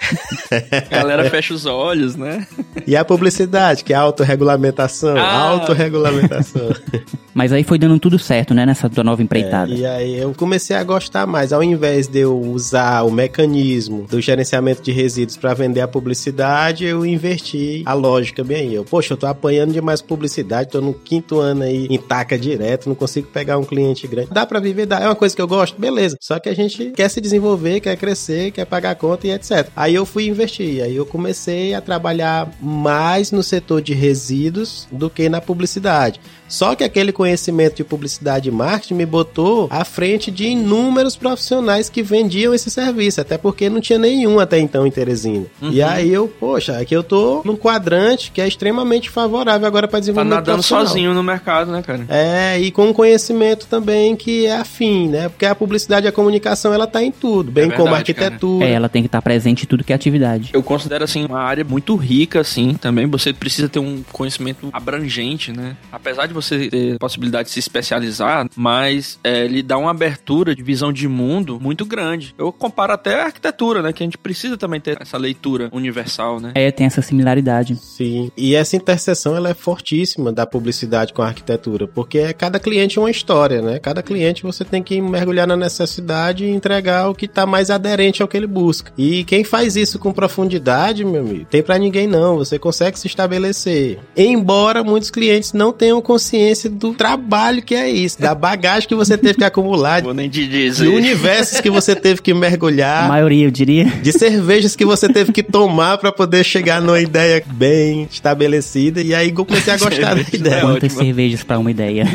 a galera fecha os olhos, né? E a publicidade, que é a autorregulamentação. Ah. Autorregulamentação. Mas aí foi dando tudo certo, né, nessa tua nova empreitada. É, e aí eu comecei a gostar mais. Ao invés de eu usar o mecanismo do gerenciamento de resíduos para vender a publicidade, eu inverti a lógica bem aí. Eu, poxa, eu tô apanhando demais publicidade, tô no quinto ano aí em taca direto, não consigo pegar um cliente grande. Dá para viver, dá. É uma coisa que eu gosto, beleza. Só que a gente quer se desenvolver, quer crescer, quer pagar conta e etc. Aí eu fui investir, aí eu comecei a trabalhar mais no setor de resíduos do que na publicidade. Só que aquele conhecimento de publicidade e marketing me botou à frente de inúmeros profissionais que vendiam esse serviço, até porque não tinha nenhum até então em Teresina. Uhum. E aí eu, poxa, aqui eu tô num quadrante que é extremamente favorável agora para desenvolvimento tá nadando sozinho no mercado, né, cara? É, e com um conhecimento também que é afim, né? Porque a publicidade e a comunicação, ela tá em tudo, bem é verdade, como a arquitetura. É, ela tem que estar tá presente em tudo que é atividade. Eu considero, assim, uma área muito rica, assim, também. Você precisa ter um conhecimento abrangente, né? Apesar de você ter possibilidade de se especializar, mas é, lhe dá uma abertura de visão de mundo muito grande. Eu comparo até a arquitetura, né? Que a gente precisa também ter essa leitura universal, né? É, tem essa similaridade. Sim. E essa interseção, ela é fortíssima da publicidade com a arquitetura, porque é cada cliente é uma história, né? Cada cliente você tem que mergulhar na necessidade e entregar o que está mais aderente ao que ele busca. E quem faz isso com profundidade, meu amigo, tem para ninguém não. Você consegue se estabelecer. Embora muitos clientes não tenham consciência do trabalho que é isso, da bagagem que você teve que acumular, Vou nem te dizer. de universos que você teve que mergulhar, a maioria eu diria, de cervejas que você teve que tomar para poder chegar numa ideia bem estabelecida. E aí eu comecei a gostar da ideia. Quantas cervejas para uma ideia?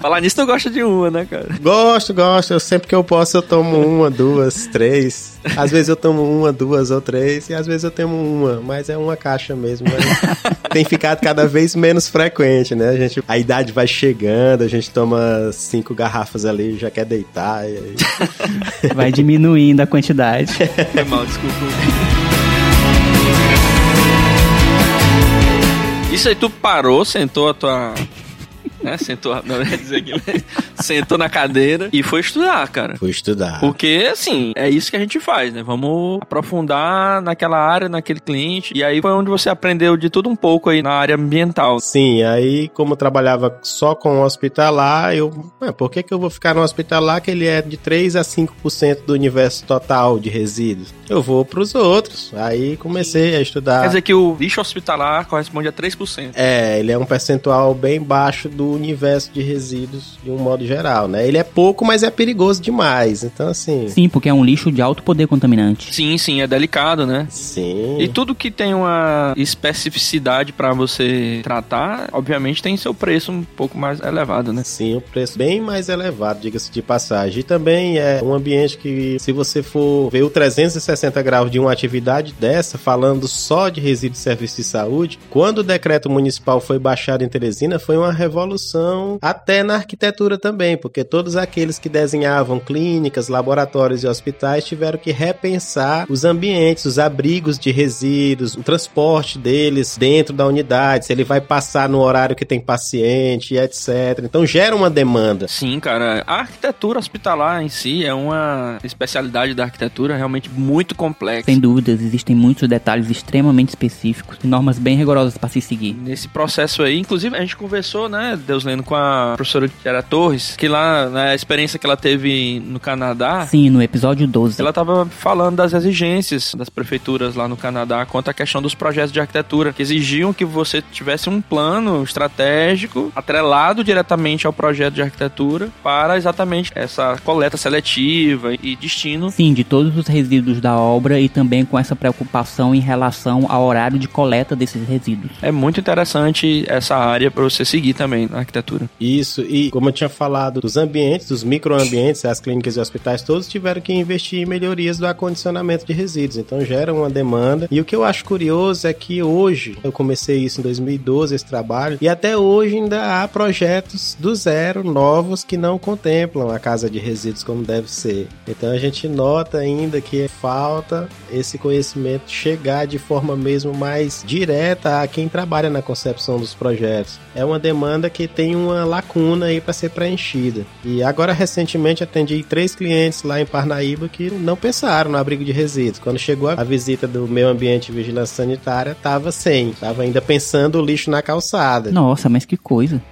Falar nisso, tu gosta de uma, né, cara? Gosto, gosto. Eu, sempre que eu posso, eu tomo uma, duas, três. Às vezes eu tomo uma, duas ou três, e às vezes eu tomo uma, mas é uma caixa mesmo. tem ficado cada vez menos frequente, né? A, gente, a idade vai chegando, a gente toma cinco garrafas ali, já quer deitar. E aí... Vai diminuindo a quantidade. É mal, desculpa. Isso aí tu parou, sentou a tua né? Sentou, não ia dizer que sentou na cadeira e foi estudar, cara. Foi estudar. Porque, assim, é isso que a gente faz, né? Vamos aprofundar naquela área, naquele cliente. E aí foi onde você aprendeu de tudo um pouco aí na área ambiental. Sim, aí como eu trabalhava só com hospitalar, eu, ah, por que que eu vou ficar no hospitalar que ele é de 3 a 5% do universo total de resíduos? Eu vou para os outros. Aí comecei a estudar. Quer dizer que o lixo hospitalar corresponde a 3%. É, ele é um percentual bem baixo do universo de resíduos de um modo geral, né? Ele é pouco, mas é perigoso demais. Então, assim. Sim, porque é um lixo de alto poder contaminante. Sim, sim, é delicado, né? Sim. E tudo que tem uma especificidade para você tratar, obviamente tem seu preço um pouco mais elevado, né? Sim, o preço bem mais elevado, diga-se de passagem. E também é um ambiente que, se você for ver o 360 graus de uma atividade dessa, falando só de resíduos de serviço de saúde, quando o decreto municipal foi baixado em Teresina, foi uma revolução até na arquitetura também, porque todos aqueles que desenhavam clínicas, laboratórios e hospitais tiveram que repensar os ambientes, os abrigos de resíduos, o transporte deles dentro da unidade, se ele vai passar no horário que tem paciente, etc. Então gera uma demanda. Sim, cara. A arquitetura hospitalar em si é uma especialidade da arquitetura realmente muito complexa. Sem dúvidas, existem muitos detalhes extremamente específicos e normas bem rigorosas para se seguir. Nesse processo aí, inclusive a gente conversou, né, Deus lendo com a professora Tiara Torres, que lá, na né, experiência que ela teve no Canadá, Sim, no episódio 12. ela tava falando das exigências das prefeituras lá no Canadá quanto à questão dos projetos de arquitetura, que exigiam que você tivesse um plano estratégico atrelado diretamente ao projeto de arquitetura para exatamente essa coleta seletiva e destino. Sim, de todos os resíduos da obra e também com essa preocupação em relação ao horário de coleta desses resíduos. É muito interessante essa área para você seguir também na arquitetura. Isso, e como eu tinha falado, dos ambientes, dos microambientes, as clínicas e hospitais todos tiveram que investir em melhorias do acondicionamento de resíduos, então gera uma demanda. E o que eu acho curioso é que hoje, eu comecei isso em 2012, esse trabalho, e até hoje ainda há projetos do zero, novos, que não contemplam a casa de resíduos como deve ser. Então a gente nota ainda que falta esse conhecimento chegar de forma mesmo mais direta a quem trabalha na concepção dos projetos. É uma demanda que tem uma lacuna aí para ser preenchida. E agora recentemente atendi três clientes lá em Parnaíba que não pensaram no abrigo de resíduos. Quando chegou a visita do meio ambiente e vigilância sanitária, tava sem, tava ainda pensando o lixo na calçada. Nossa, mas que coisa.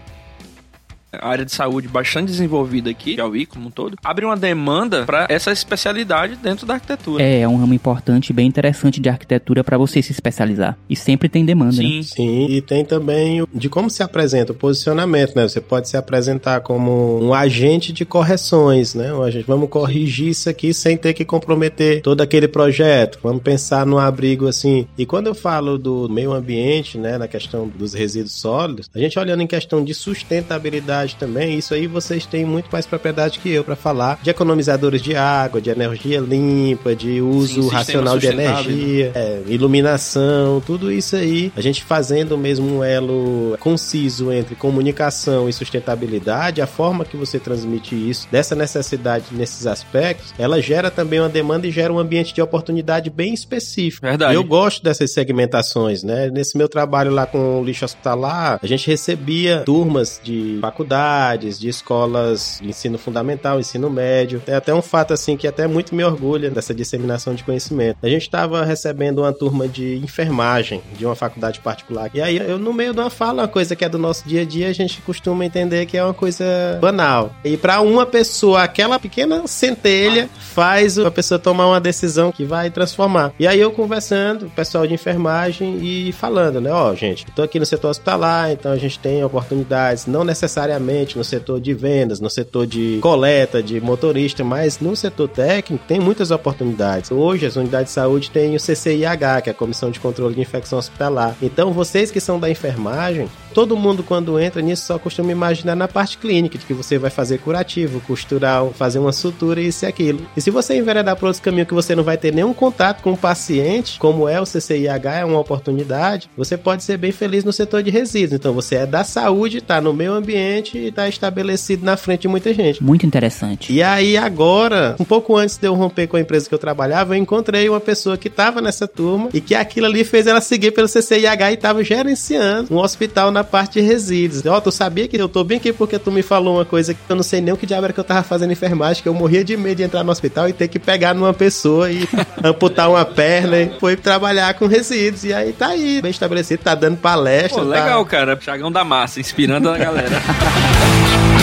A área de saúde bastante desenvolvida aqui, Piauí como um todo, abre uma demanda para essa especialidade dentro da arquitetura. É, é um ramo importante e bem interessante de arquitetura para você se especializar. E sempre tem demanda, né? Sim, Sim, e tem também de como se apresenta, o posicionamento, né? Você pode se apresentar como um agente de correções, né? Um agente, vamos corrigir isso aqui sem ter que comprometer todo aquele projeto. Vamos pensar no abrigo assim. E quando eu falo do meio ambiente, né, na questão dos resíduos sólidos, a gente olhando em questão de sustentabilidade também, isso aí vocês têm muito mais propriedade que eu para falar de economizadores de água, de energia limpa, de uso sistema racional de sustentável, energia, é, iluminação, tudo isso aí, a gente fazendo mesmo um elo conciso entre comunicação e sustentabilidade, a forma que você transmite isso, dessa necessidade nesses aspectos, ela gera também uma demanda e gera um ambiente de oportunidade bem específico. Verdade. Eu gosto dessas segmentações, né? Nesse meu trabalho lá com o lixo hospitalar, a gente recebia turmas de faculdades, de escolas de ensino fundamental, ensino médio. É até um fato assim que até muito me orgulha dessa disseminação de conhecimento. A gente estava recebendo uma turma de enfermagem de uma faculdade particular. E aí eu no meio de uma fala uma coisa que é do nosso dia a dia, a gente costuma entender que é uma coisa banal. E para uma pessoa, aquela pequena centelha faz a pessoa tomar uma decisão que vai transformar. E aí eu conversando, o pessoal de enfermagem e falando, né, ó, gente, eu tô aqui no setor hospitalar, então a gente tem oportunidades, não necessariamente no setor de vendas, no setor de coleta, de motorista, mas no setor técnico tem muitas oportunidades. Hoje as unidades de saúde têm o CCIH, que é a Comissão de Controle de Infecção Hospitalar. Então vocês que são da enfermagem, todo mundo quando entra nisso só costuma imaginar na parte clínica, de que você vai fazer curativo, costurar, fazer uma sutura e isso e aquilo. E se você enveredar para outro caminho que você não vai ter nenhum contato com o paciente, como é o CCIH, é uma oportunidade, você pode ser bem feliz no setor de resíduos. Então você é da saúde, tá no meio ambiente e tá estabelecido na frente de muita gente. Muito interessante. E aí agora, um pouco antes de eu romper com a empresa que eu trabalhava, eu encontrei uma pessoa que estava nessa turma e que aquilo ali fez ela seguir pelo CCIH e estava gerenciando um hospital na parte de resíduos. Ó, oh, tu sabia que eu tô bem aqui porque tu me falou uma coisa que eu não sei nem o que diabo era que eu tava fazendo enfermagem, que eu morria de medo de entrar no hospital e ter que pegar numa pessoa e amputar uma perna. E foi trabalhar com resíduos. E aí tá aí, bem estabelecido, tá dando palestra. Pô, tá... legal, cara. Chagão da massa, inspirando a galera. Thank you.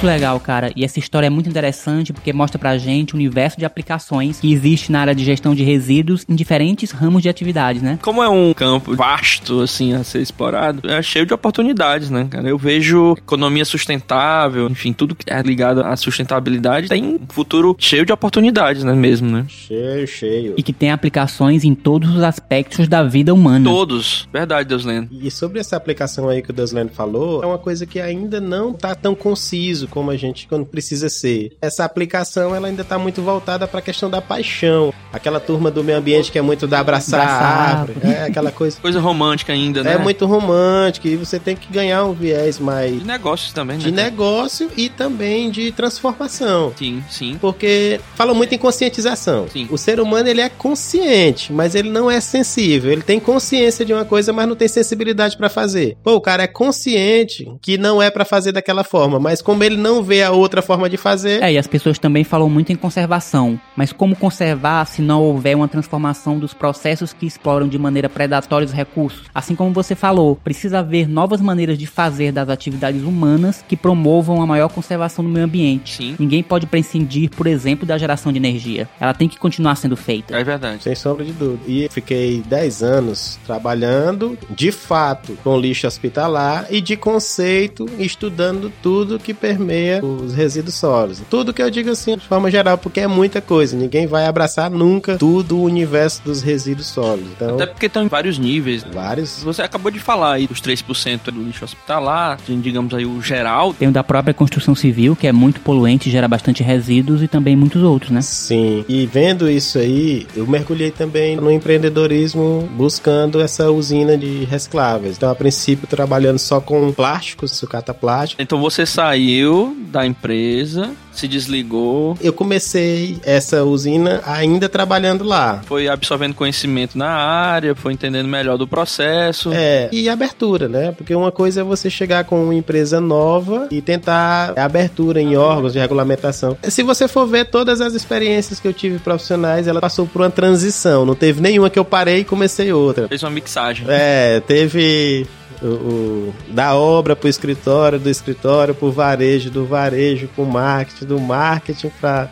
Muito legal, cara. E essa história é muito interessante porque mostra pra gente o universo de aplicações que existe na área de gestão de resíduos em diferentes ramos de atividades, né? Como é um campo vasto, assim, a ser explorado, é cheio de oportunidades, né, cara? Eu vejo economia sustentável, enfim, tudo que é ligado à sustentabilidade tem um futuro cheio de oportunidades, né, mesmo, né? Cheio, cheio. E que tem aplicações em todos os aspectos da vida humana. Todos. Verdade, Deusleno. E sobre essa aplicação aí que o Deusleno falou, é uma coisa que ainda não tá tão conciso como a gente quando precisa ser. Essa aplicação ela ainda está muito voltada para a questão da paixão. Aquela turma do meio ambiente que é muito da abraçar, abraçar árvore, é aquela coisa. Coisa romântica ainda, né? É muito romântica e você tem que ganhar um viés mais de negócios também, né? De negócio e também de transformação. Sim, sim. Porque fala muito em conscientização. Sim. O ser humano ele é consciente, mas ele não é sensível. Ele tem consciência de uma coisa, mas não tem sensibilidade para fazer. Pô, o cara é consciente que não é para fazer daquela forma, mas como ele não vê a outra forma de fazer. É, e as pessoas também falam muito em conservação. Mas como conservar se não houver uma transformação dos processos que exploram de maneira predatória os recursos? Assim como você falou, precisa haver novas maneiras de fazer das atividades humanas que promovam a maior conservação do meio ambiente. Sim. Ninguém pode prescindir, por exemplo, da geração de energia. Ela tem que continuar sendo feita. É verdade. Sem sombra de dúvida. E fiquei 10 anos trabalhando, de fato, com lixo hospitalar e de conceito, estudando tudo que permeia os resíduos sólidos. Tudo que eu digo assim, de forma geral, porque é muita coisa. Ninguém vai abraçar nunca tudo o universo dos resíduos sólidos. Então, Até porque estão em vários níveis. Vários. Você acabou de falar aí dos 3% do lixo hospitalar, digamos aí o geral. Tem o da própria construção civil, que é muito poluente, gera bastante resíduos e também muitos outros, né? Sim. E vendo isso aí, eu mergulhei também no empreendedorismo buscando essa usina de recicláveis. Então, a princípio, trabalhando só com plásticos, sucata plástico. Então, você saiu saiu da empresa, se desligou. Eu comecei essa usina ainda trabalhando lá. Foi absorvendo conhecimento na área, foi entendendo melhor do processo. É, e abertura, né? Porque uma coisa é você chegar com uma empresa nova e tentar abertura em órgãos de regulamentação. Se você for ver todas as experiências que eu tive profissionais, ela passou por uma transição. Não teve nenhuma que eu parei e comecei outra. Fez uma mixagem. É, teve o, da obra para o escritório, do escritório para o varejo, do varejo para o marketing, do marketing para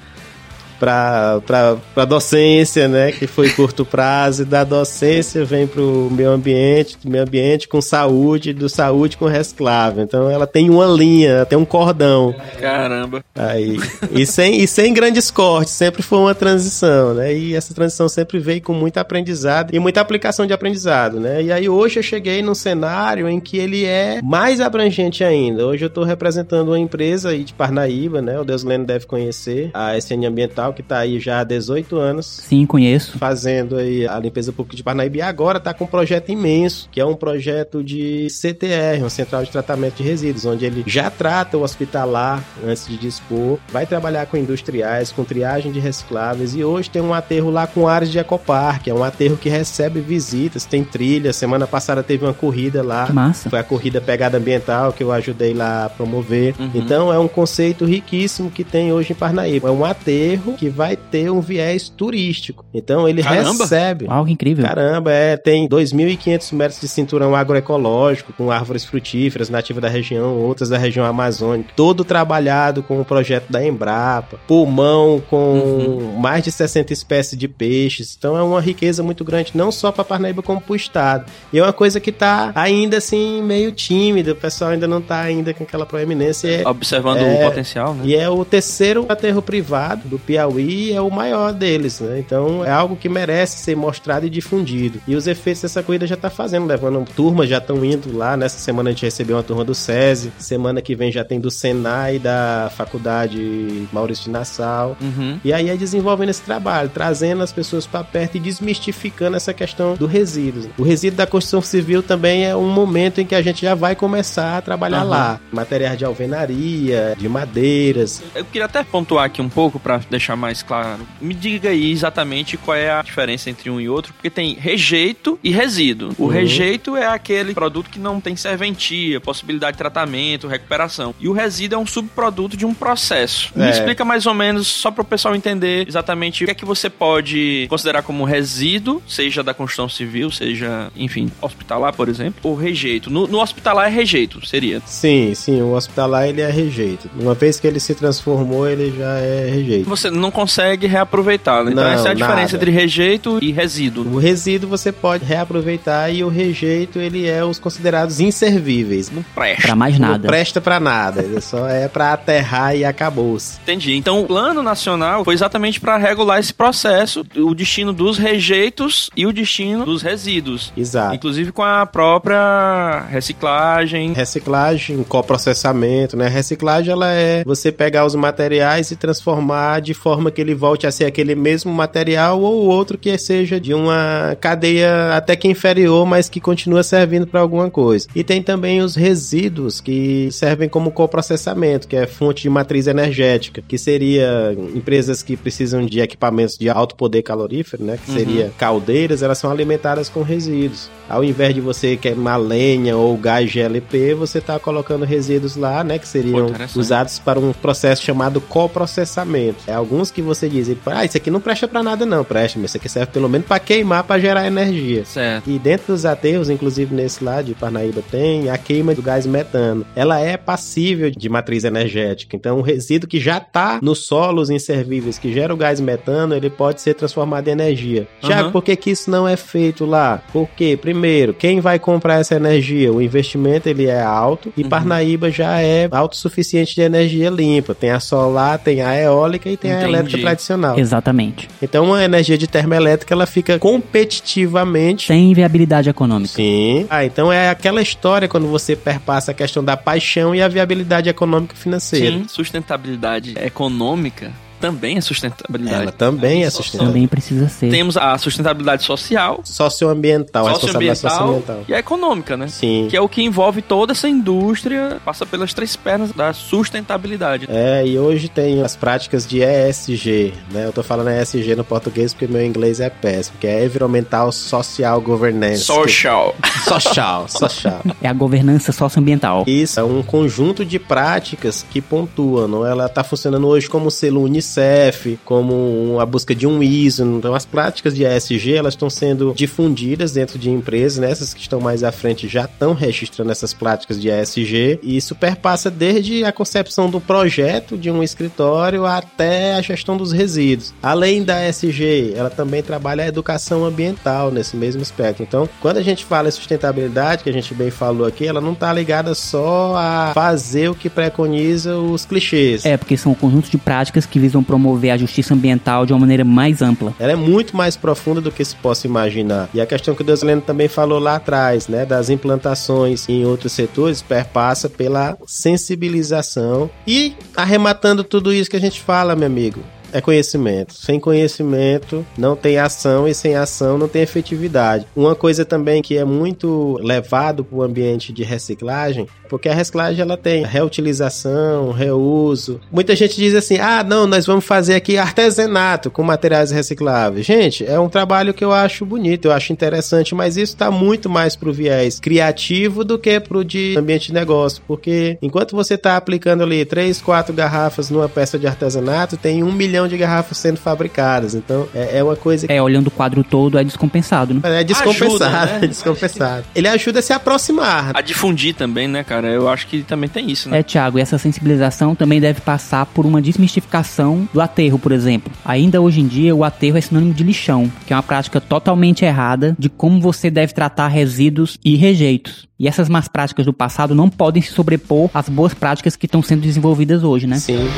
para docência, né, que foi curto prazo, e da docência vem para o meio ambiente, do meio ambiente com saúde, do saúde com reciclável. Então ela tem uma linha, tem um cordão. Caramba. Aí, e sem, e sem grandes cortes, sempre foi uma transição, né? E essa transição sempre veio com muito aprendizado e muita aplicação de aprendizado, né? E aí hoje eu cheguei num cenário em que ele é mais abrangente ainda. Hoje eu estou representando uma empresa aí de Parnaíba, né? O Deus Leno deve conhecer, a SN Ambiental que está aí já há 18 anos. Sim, conheço. Fazendo aí a limpeza pública de Parnaíba e agora está com um projeto imenso, que é um projeto de CTR, uma central de tratamento de resíduos, onde ele já trata o hospitalar antes de dispor, vai trabalhar com industriais, com triagem de recicláveis e hoje tem um aterro lá com áreas de ecoparque, é um aterro que recebe visitas, tem trilha. Semana passada teve uma corrida lá. Que massa. Foi a corrida Pegada Ambiental que eu ajudei lá a promover. Uhum. Então é um conceito riquíssimo que tem hoje em Parnaíba. É um aterro que vai ter um viés turístico. Então ele Caramba. recebe. Algo incrível. Caramba, é, tem 2.500 metros de cinturão agroecológico, com árvores frutíferas nativas da região, outras da região amazônica, todo trabalhado com o projeto da Embrapa, pulmão com uhum. mais de 60 espécies de peixes. Então é uma riqueza muito grande, não só para Parnaíba, como para o estado. E é uma coisa que está ainda assim meio tímida, o pessoal ainda não está ainda com aquela proeminência. Observando é, o potencial, né? E é o terceiro aterro privado do Piauí Piauí é o maior deles, né? Então é algo que merece ser mostrado e difundido. E os efeitos dessa corrida já tá fazendo, levando turmas já estão indo lá. Nessa semana a gente recebeu uma turma do SESI, semana que vem já tem do Senai da Faculdade Maurício de Nassau. Uhum. E aí é desenvolvendo esse trabalho, trazendo as pessoas para perto e desmistificando essa questão do resíduo. O resíduo da construção civil também é um momento em que a gente já vai começar a trabalhar uhum. lá. Materiais de alvenaria, de madeiras. Eu queria até pontuar aqui um pouco para deixar mais claro, me diga aí exatamente qual é a diferença entre um e outro, porque tem rejeito e resíduo. O uhum. rejeito é aquele produto que não tem serventia, possibilidade de tratamento, recuperação. E o resíduo é um subproduto de um processo. É. Me explica mais ou menos, só para o pessoal entender exatamente o que é que você pode considerar como resíduo, seja da construção civil, seja, enfim, hospitalar, por exemplo, ou rejeito. No, no hospitalar é rejeito, seria? Sim, sim, o hospitalar ele é rejeito. Uma vez que ele se transformou, ele já é rejeito. Você não consegue reaproveitar, né? Então não, essa é a diferença nada. entre rejeito e resíduo. O resíduo você pode reaproveitar e o rejeito ele é os considerados inservíveis. Não presta. Pra mais nada. Não presta pra nada. Ele só é pra aterrar e acabou-se. Entendi. Então o plano nacional foi exatamente para regular esse processo, o destino dos rejeitos e o destino dos resíduos. Exato. Inclusive com a própria reciclagem. Reciclagem, coprocessamento, né? Reciclagem ela é você pegar os materiais e transformar de forma que ele volte a ser aquele mesmo material ou outro que seja de uma cadeia até que inferior, mas que continua servindo para alguma coisa. E tem também os resíduos que servem como coprocessamento, que é fonte de matriz energética, que seria empresas que precisam de equipamentos de alto poder calorífero, né, que seria uhum. caldeiras, elas são alimentadas com resíduos. Ao invés de você queimar lenha ou gás GLP, você está colocando resíduos lá, né, que seriam Pô, usados para um processo chamado coprocessamento. É alguns que você diz, ah, isso aqui não presta para nada não, presta, mas isso aqui serve pelo menos para queimar, para gerar energia. Certo. E dentro dos aterros, inclusive nesse lado de Parnaíba tem a queima do gás metano. Ela é passível de matriz energética. Então, o resíduo que já está nos solos inservíveis que gera o gás metano, ele pode ser transformado em energia. Uhum. Tiago, por que, que isso não é feito lá? Porque, primeiro, quem vai comprar essa energia? O investimento ele é alto e uhum. Parnaíba já é autossuficiente de energia limpa. Tem a solar, tem a eólica e tem Entendi. a elétrica tradicional. Exatamente. Então, uma energia de termoelétrica ela fica competitivamente sem viabilidade econômica. Sim. Ah, então é aquela história quando você perpassa a questão da paixão e a viabilidade econômica e financeira. Sim, sustentabilidade econômica também é sustentabilidade. Ela também é sustentabilidade. Também precisa ser. Temos a sustentabilidade social, socioambiental, socioambiental, socioambiental e a econômica, né? Sim. Que é o que envolve toda essa indústria, passa pelas três pernas da sustentabilidade. É, e hoje tem as práticas de ESG, né? Eu tô falando ESG no português porque meu inglês é péssimo, que é Environmental Social Governance. Social. Que... Social, social. É a governança socioambiental. Isso, é um conjunto de práticas que pontuam, ela tá funcionando hoje como selo Unicef Unicef, como a busca de um ISO. Então, as práticas de ESG elas estão sendo difundidas dentro de empresas, né? essas que estão mais à frente já estão registrando essas práticas de ESG, e isso perpassa desde a concepção do projeto de um escritório até a gestão dos resíduos. Além da ESG, ela também trabalha a educação ambiental nesse mesmo aspecto. Então, quando a gente fala em sustentabilidade, que a gente bem falou aqui, ela não está ligada só a fazer o que preconiza os clichês. É, porque são um conjunto de práticas que visam promover a justiça ambiental de uma maneira mais ampla. Ela é muito mais profunda do que se possa imaginar. E a questão que o Deusleno também falou lá atrás, né, das implantações em outros setores, perpassa pela sensibilização e arrematando tudo isso que a gente fala, meu amigo, é conhecimento. Sem conhecimento não tem ação e sem ação não tem efetividade. Uma coisa também que é muito levado para o ambiente de reciclagem, porque a reciclagem ela tem reutilização, reuso. Muita gente diz assim: "Ah, não, nós vamos fazer aqui artesanato com materiais recicláveis". Gente, é um trabalho que eu acho bonito, eu acho interessante, mas isso está muito mais pro viés criativo do que pro de ambiente de negócio, porque enquanto você está aplicando ali três, quatro garrafas numa peça de artesanato, tem um milhão milhão de garrafas sendo fabricadas. Então é, é uma coisa. Que... É, olhando o quadro todo, é descompensado, né? É descompensado, Ajuda, né? é descompensado. Ele ajuda a se aproximar. A difundir também, né, cara? Eu acho que também tem isso, né? É, Thiago, e essa sensibilização também deve passar por uma desmistificação do aterro, por exemplo. Ainda hoje em dia, o aterro é sinônimo de lixão, que é uma prática totalmente errada de como você deve tratar resíduos e rejeitos. E essas más práticas do passado não podem se sobrepor às boas práticas que estão sendo desenvolvidas hoje, né? Sim.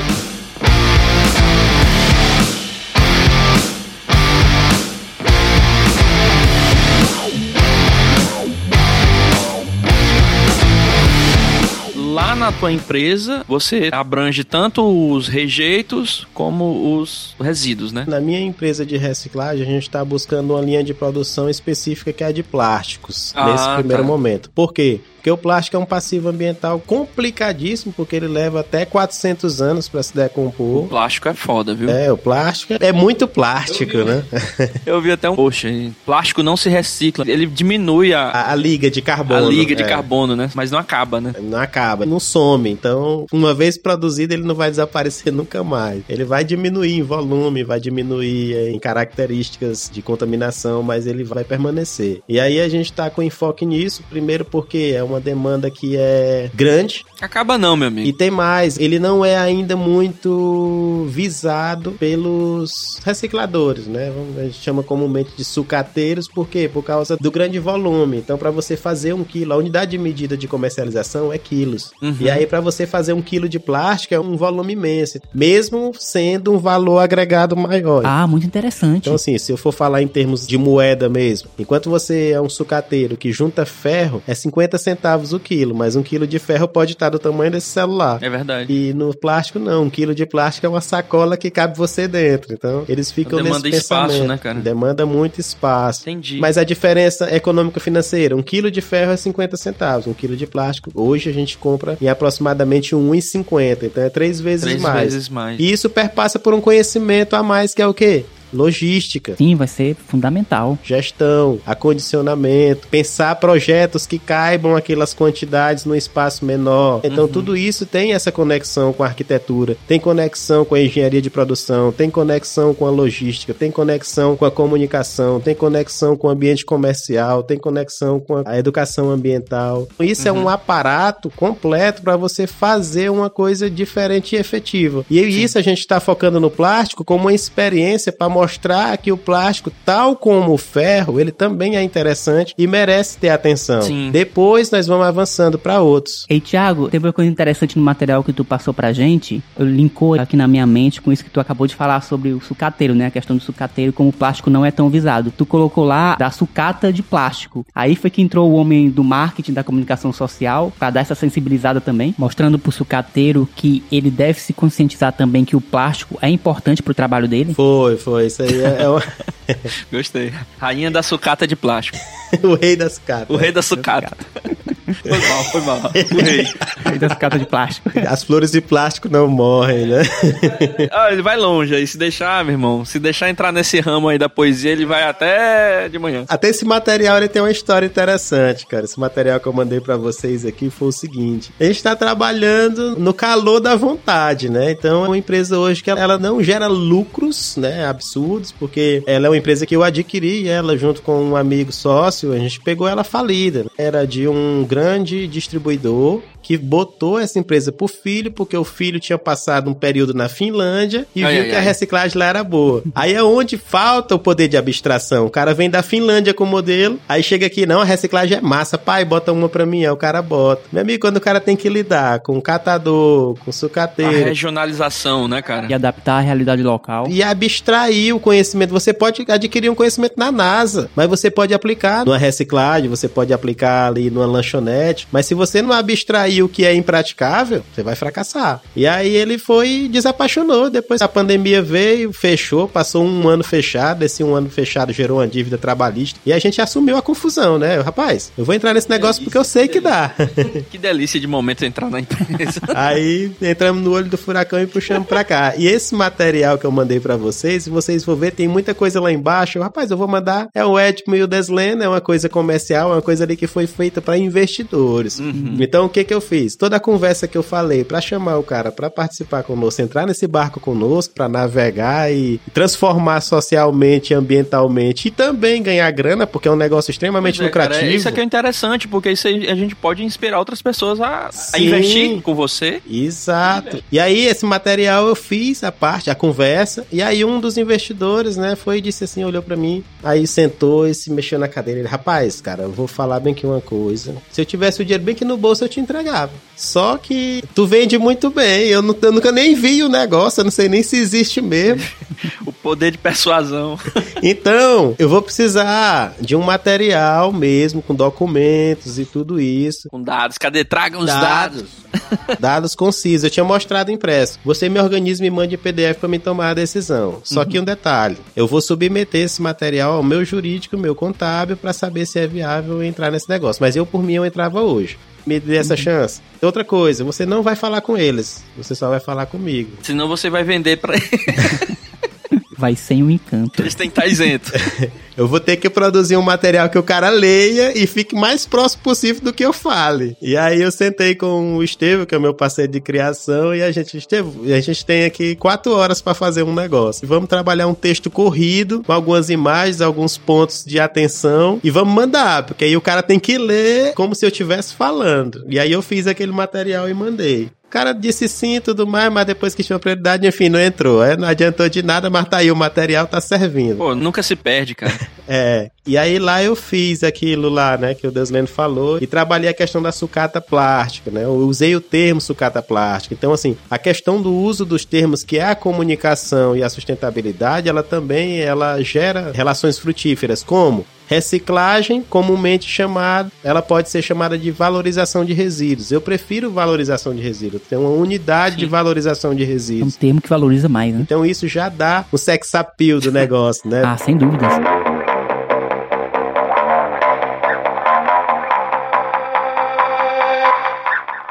Na tua empresa, você abrange tanto os rejeitos como os resíduos, né? Na minha empresa de reciclagem, a gente está buscando uma linha de produção específica que é a de plásticos, ah, nesse primeiro tá. momento. Por quê? Porque o plástico é um passivo ambiental complicadíssimo, porque ele leva até 400 anos para se decompor. O plástico é foda, viu? É, o plástico é muito plástico, eu né? eu vi até um post aí. Plástico não se recicla, ele diminui a... A, a liga de carbono. A liga de é. carbono, né? Mas não acaba, né? Não acaba, não some. Então, uma vez produzido, ele não vai desaparecer nunca mais. Ele vai diminuir em volume, vai diminuir em características de contaminação, mas ele vai permanecer. E aí a gente tá com enfoque nisso, primeiro porque é uma demanda que é grande. Acaba não, meu amigo. E tem mais, ele não é ainda muito visado pelos recicladores, né? A gente chama comumente de sucateiros, por quê? Por causa do grande volume. Então, para você fazer um quilo, a unidade de medida de comercialização é quilos. Uhum. E aí, para você fazer um quilo de plástico, é um volume imenso. Mesmo sendo um valor agregado maior. Ah, muito interessante. Então, assim, se eu for falar em termos de moeda mesmo, enquanto você é um sucateiro que junta ferro, é 50 centavos o quilo, mas um quilo de ferro pode estar do tamanho desse celular. É verdade. E no plástico, não. Um quilo de plástico é uma sacola que cabe você dentro. Então, eles ficam Demanda nesse espaço, pensamento. né, cara? Demanda muito espaço. Entendi. Mas a diferença econômico-financeira, um quilo de ferro é 50 centavos, um quilo de plástico, hoje a gente compra em aproximadamente 1,50. Então é três vezes Três mais. vezes mais. E isso perpassa por um conhecimento a mais que é o quê? Logística. Sim, vai ser fundamental. Gestão, acondicionamento, pensar projetos que caibam aquelas quantidades no espaço menor. Então, uhum. tudo isso tem essa conexão com a arquitetura, tem conexão com a engenharia de produção, tem conexão com a logística, tem conexão com a comunicação, tem conexão com o ambiente comercial, tem conexão com a educação ambiental. Isso uhum. é um uhum. aparato completo para você fazer uma coisa diferente e efetiva. E Sim. isso a gente está focando no plástico como uma experiência para mostrar que o plástico, tal como o ferro, ele também é interessante e merece ter atenção. Sim. Depois nós vamos avançando para outros. Ei, Thiago, teve uma coisa interessante no material que tu passou pra gente. Eu linkou aqui na minha mente com isso que tu acabou de falar sobre o sucateiro, né? A questão do sucateiro, como o plástico não é tão visado. Tu colocou lá da sucata de plástico. Aí foi que entrou o homem do marketing, da comunicação social, para dar essa sensibilizada também, mostrando pro sucateiro que ele deve se conscientizar também que o plástico é importante pro trabalho dele. Foi, foi isso aí é, é. Gostei. Rainha da sucata de plástico. o rei da sucata. O rei da sucata. Foi mal, foi mal. O rei. rei da sucata de plástico. As flores de plástico não morrem, né? ah, ele vai longe aí. Se deixar, meu irmão, se deixar entrar nesse ramo aí da poesia, ele vai até de manhã. Até esse material ele tem uma história interessante, cara. Esse material que eu mandei para vocês aqui foi o seguinte: a gente tá trabalhando no calor da vontade, né? Então é uma empresa hoje que ela não gera lucros, né? Absurdos, porque ela é uma empresa que eu adquiri ela junto com um amigo sócio, a gente pegou ela falida. Era de um grande distribuidor que botou essa empresa pro filho, porque o filho tinha passado um período na Finlândia e ai, viu ai, que ai. a reciclagem lá era boa. Aí é onde falta o poder de abstração. O cara vem da Finlândia com o modelo, aí chega aqui, não, a reciclagem é massa, pai, bota uma pra mim, aí o cara bota. Meu amigo, quando o cara tem que lidar com catador, com sucateiro... A regionalização, né, cara? E adaptar a realidade local. E abstrair o conhecimento. Você pode adquirir um conhecimento na NASA, mas você pode aplicar numa reciclagem, você pode aplicar ali numa lanchonete, mas se você não abstrair o que é impraticável, você vai fracassar. E aí ele foi desapaixonou. Depois a pandemia veio, fechou, passou um ano fechado. Esse um ano fechado gerou uma dívida trabalhista. E a gente assumiu a confusão, né? Rapaz, eu vou entrar nesse negócio delícia, porque eu sei que, que dá. Que delícia de momento entrar na empresa. aí entramos no olho do furacão e puxamos pra cá. E esse material que eu mandei para vocês, se vocês for ver, tem muita coisa lá embaixo. Rapaz, eu vou mandar. É o Edmo e o Deslen, é uma coisa comercial, é uma coisa ali que foi feita para investidores. Uhum. Então o que que eu fiz? Toda a conversa que eu falei para chamar o cara para participar conosco, entrar nesse barco conosco, para navegar e transformar socialmente, ambientalmente e também ganhar grana, porque é um negócio extremamente é, lucrativo. Cara, isso aqui é interessante, porque isso a gente pode inspirar outras pessoas a, a investir com você. Exato. E aí, esse material eu fiz a parte, a conversa, e aí um dos investidores, né, foi e disse assim, olhou para mim, aí sentou e se mexeu na cadeira. Ele, rapaz, cara, eu vou falar bem que uma coisa. Se eu tivesse o dinheiro bem que no bolso, eu te entregava. Só que tu vende muito bem. Eu, não, eu nunca nem vi o negócio, eu não sei nem se existe mesmo. o poder de persuasão. Então, eu vou precisar de um material mesmo, com documentos e tudo isso. Com dados. Cadê? Tragam os dados. Dados, dados concisos. Eu tinha mostrado impresso. Você me organiza e me mande PDF para me tomar a decisão. Só que um detalhe: eu vou submeter esse material ao meu jurídico, meu contábil, para saber se é viável entrar nesse negócio. Mas eu, por mim, eu entrava hoje me dê essa chance. Outra coisa, você não vai falar com eles, você só vai falar comigo. Senão você vai vender pra vai sem o encanto. Eles têm que estar isentos. eu vou ter que produzir um material que o cara leia e fique mais próximo possível do que eu fale. E aí eu sentei com o Estevam, que é meu parceiro de criação, e a gente, Estevam, a gente tem aqui quatro horas para fazer um negócio. vamos trabalhar um texto corrido, com algumas imagens, alguns pontos de atenção, e vamos mandar, porque aí o cara tem que ler como se eu estivesse falando. E aí eu fiz aquele material e mandei. O cara disse sim e tudo mais, mas depois que tinha prioridade, enfim, não entrou. É, não adiantou de nada, mas tá aí, o material tá servindo. Pô, nunca se perde, cara. é. E aí lá eu fiz aquilo lá, né, que o Desleno falou, e trabalhei a questão da sucata plástica, né? Eu usei o termo sucata plástica. Então, assim, a questão do uso dos termos que é a comunicação e a sustentabilidade, ela também ela gera relações frutíferas. Como? Reciclagem, comumente chamada, ela pode ser chamada de valorização de resíduos. Eu prefiro valorização de resíduos. Tem uma unidade Sim. de valorização de resíduos. É um termo que valoriza mais, né? Então isso já dá o sex appeal do negócio, né? ah, sem dúvidas.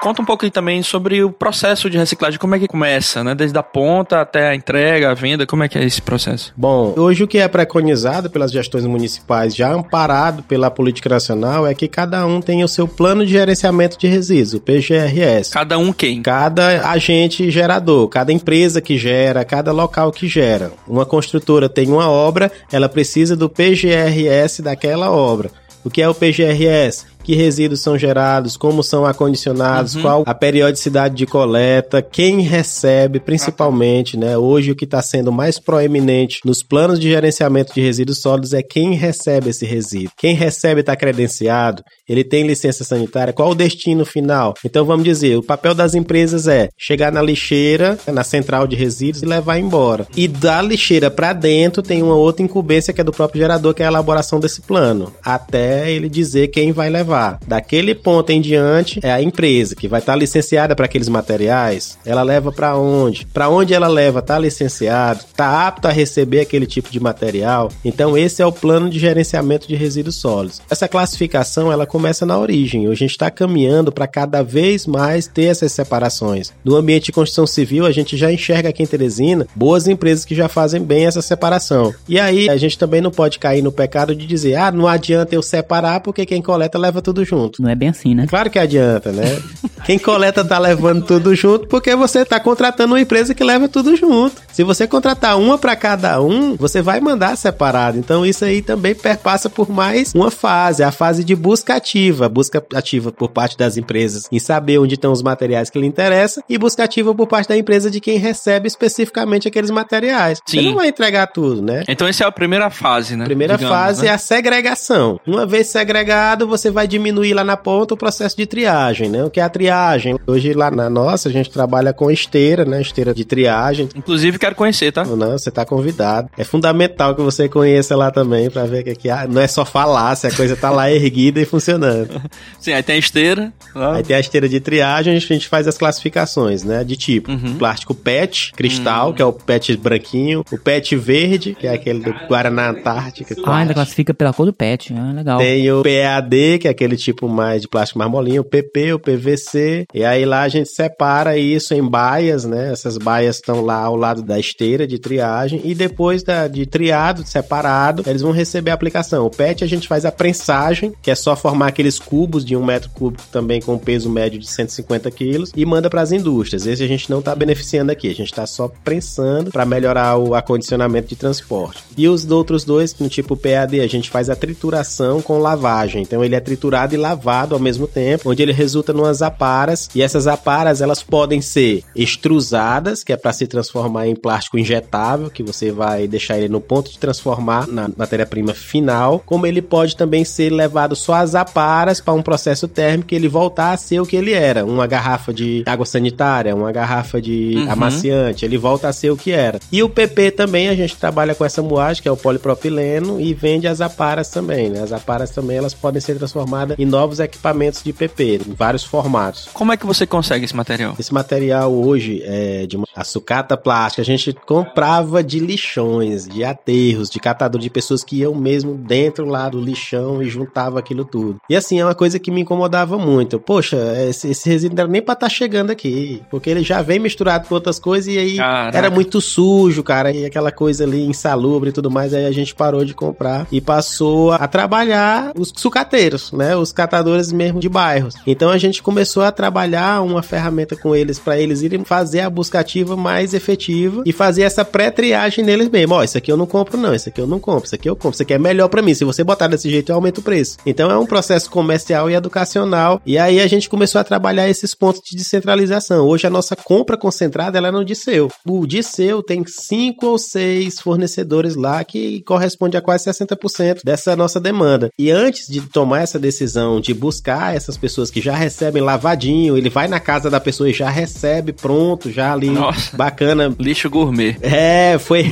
Conta um pouquinho também sobre o processo de reciclagem, como é que começa, né? Desde a ponta até a entrega, a venda, como é que é esse processo? Bom, hoje o que é preconizado pelas gestões municipais, já amparado pela política nacional, é que cada um tem o seu plano de gerenciamento de resíduos, o PGRS. Cada um quem? Cada agente gerador, cada empresa que gera, cada local que gera. Uma construtora tem uma obra, ela precisa do PGRS daquela obra. O que é o PGRS? Que resíduos são gerados, como são acondicionados, uhum. qual a periodicidade de coleta, quem recebe, principalmente, né? Hoje o que está sendo mais proeminente nos planos de gerenciamento de resíduos sólidos é quem recebe esse resíduo. Quem recebe está credenciado, ele tem licença sanitária, qual o destino final? Então vamos dizer, o papel das empresas é chegar na lixeira, na central de resíduos e levar embora. E da lixeira para dentro tem uma outra incumbência que é do próprio gerador, que é a elaboração desse plano, até ele dizer quem vai levar. Daquele ponto em diante, é a empresa que vai estar tá licenciada para aqueles materiais. Ela leva para onde? Para onde ela leva? Está licenciado? Está apto a receber aquele tipo de material? Então esse é o plano de gerenciamento de resíduos sólidos. Essa classificação ela na origem. Hoje a gente está caminhando para cada vez mais ter essas separações. No ambiente de construção civil a gente já enxerga aqui em Teresina boas empresas que já fazem bem essa separação. E aí a gente também não pode cair no pecado de dizer ah não adianta eu separar porque quem coleta leva leva tudo junto. Não é bem assim, né? Claro que adianta, né? Quem coleta tá levando tudo junto porque você tá contratando uma empresa que leva tudo junto. Se você contratar uma para cada um, você vai mandar separado. Então isso aí também perpassa por mais uma fase, a fase de busca ativa, busca ativa por parte das empresas em saber onde estão os materiais que lhe interessam e busca ativa por parte da empresa de quem recebe especificamente aqueles materiais. Sim. Você não vai entregar tudo, né? Então essa é a primeira fase, né? Primeira Digamos, fase né? é a segregação. Uma vez segregado, você vai diminuir lá na ponta o processo de triagem, né? O que é a triagem? Hoje lá na nossa, a gente trabalha com esteira, né? Esteira de triagem. Inclusive, quero conhecer, tá? Não, você tá convidado. É fundamental que você conheça lá também para ver que aqui ah, não é só falar, se a coisa tá lá erguida e funcionando. Sim, aí tem a esteira. Aí tem a esteira de triagem, a gente faz as classificações, né? De tipo, uhum. plástico PET, cristal, uhum. que é o PET branquinho, o PET verde, que é aquele do Guaraná Antártica. Ah, ainda classifica pela cor do PET, ah, legal. Tem o PAD, que é aquele tipo mais de plástico mais molinho, o PP, o PVC, e aí lá a gente separa isso em baias, né? Essas baias estão lá ao lado da esteira de triagem e depois da, de triado, separado, eles vão receber a aplicação. O PET a gente faz a prensagem, que é só formar aqueles cubos de um metro cúbico também com peso médio de 150 quilos e manda para as indústrias. Esse a gente não está beneficiando aqui, a gente está só prensando para melhorar o acondicionamento de transporte. E os outros dois, no tipo PAD, a gente faz a trituração com lavagem. Então ele é triturado e lavado ao mesmo tempo, onde ele resulta numas aparas e essas aparas elas podem ser extrusadas, que é para se transformar em plástico injetável, que você vai deixar ele no ponto de transformar na matéria-prima final, como ele pode também ser levado só as aparas para um processo térmico e ele voltar a ser o que ele era, uma garrafa de água sanitária, uma garrafa de uhum. amaciante, ele volta a ser o que era. E o PP também a gente trabalha com essa moagem, que é o polipropileno e vende as aparas também, né? As aparas também elas podem ser transformadas em novos equipamentos de PP, em vários formatos. Como é que você consegue esse material? Esse material hoje é de uma a sucata plástica, a gente comprava de lixões, de aterros, de catador de pessoas que iam mesmo dentro lá do lixão e juntava aquilo tudo. E assim, é uma coisa que me incomodava muito. Poxa, esse, esse resíduo não era nem pra estar tá chegando aqui, porque ele já vem misturado com outras coisas e aí Caraca. era muito sujo, cara, e aquela coisa ali insalubre e tudo mais, aí a gente parou de comprar e passou a trabalhar os sucateiros, né, os catadores mesmo de bairros. Então a gente começou a trabalhar uma ferramenta com eles para eles irem fazer a busca ativa mais efetiva e fazer essa pré-triagem neles mesmo. Ó, isso aqui eu não compro não, isso aqui eu não compro, isso aqui eu compro, isso aqui é melhor para mim. Se você botar desse jeito, eu aumento o preço. Então é um processo comercial e educacional. E aí a gente começou a trabalhar esses pontos de descentralização. Hoje a nossa compra concentrada ela é no Disseu. O Disseu tem cinco ou seis fornecedores lá que corresponde a quase 60% dessa nossa demanda. E antes de tomar essa decisão de buscar essas pessoas que já recebem lavadinho, ele vai na casa da pessoa e já recebe pronto, já ali nossa. Bacana. Lixo gourmet. É, foi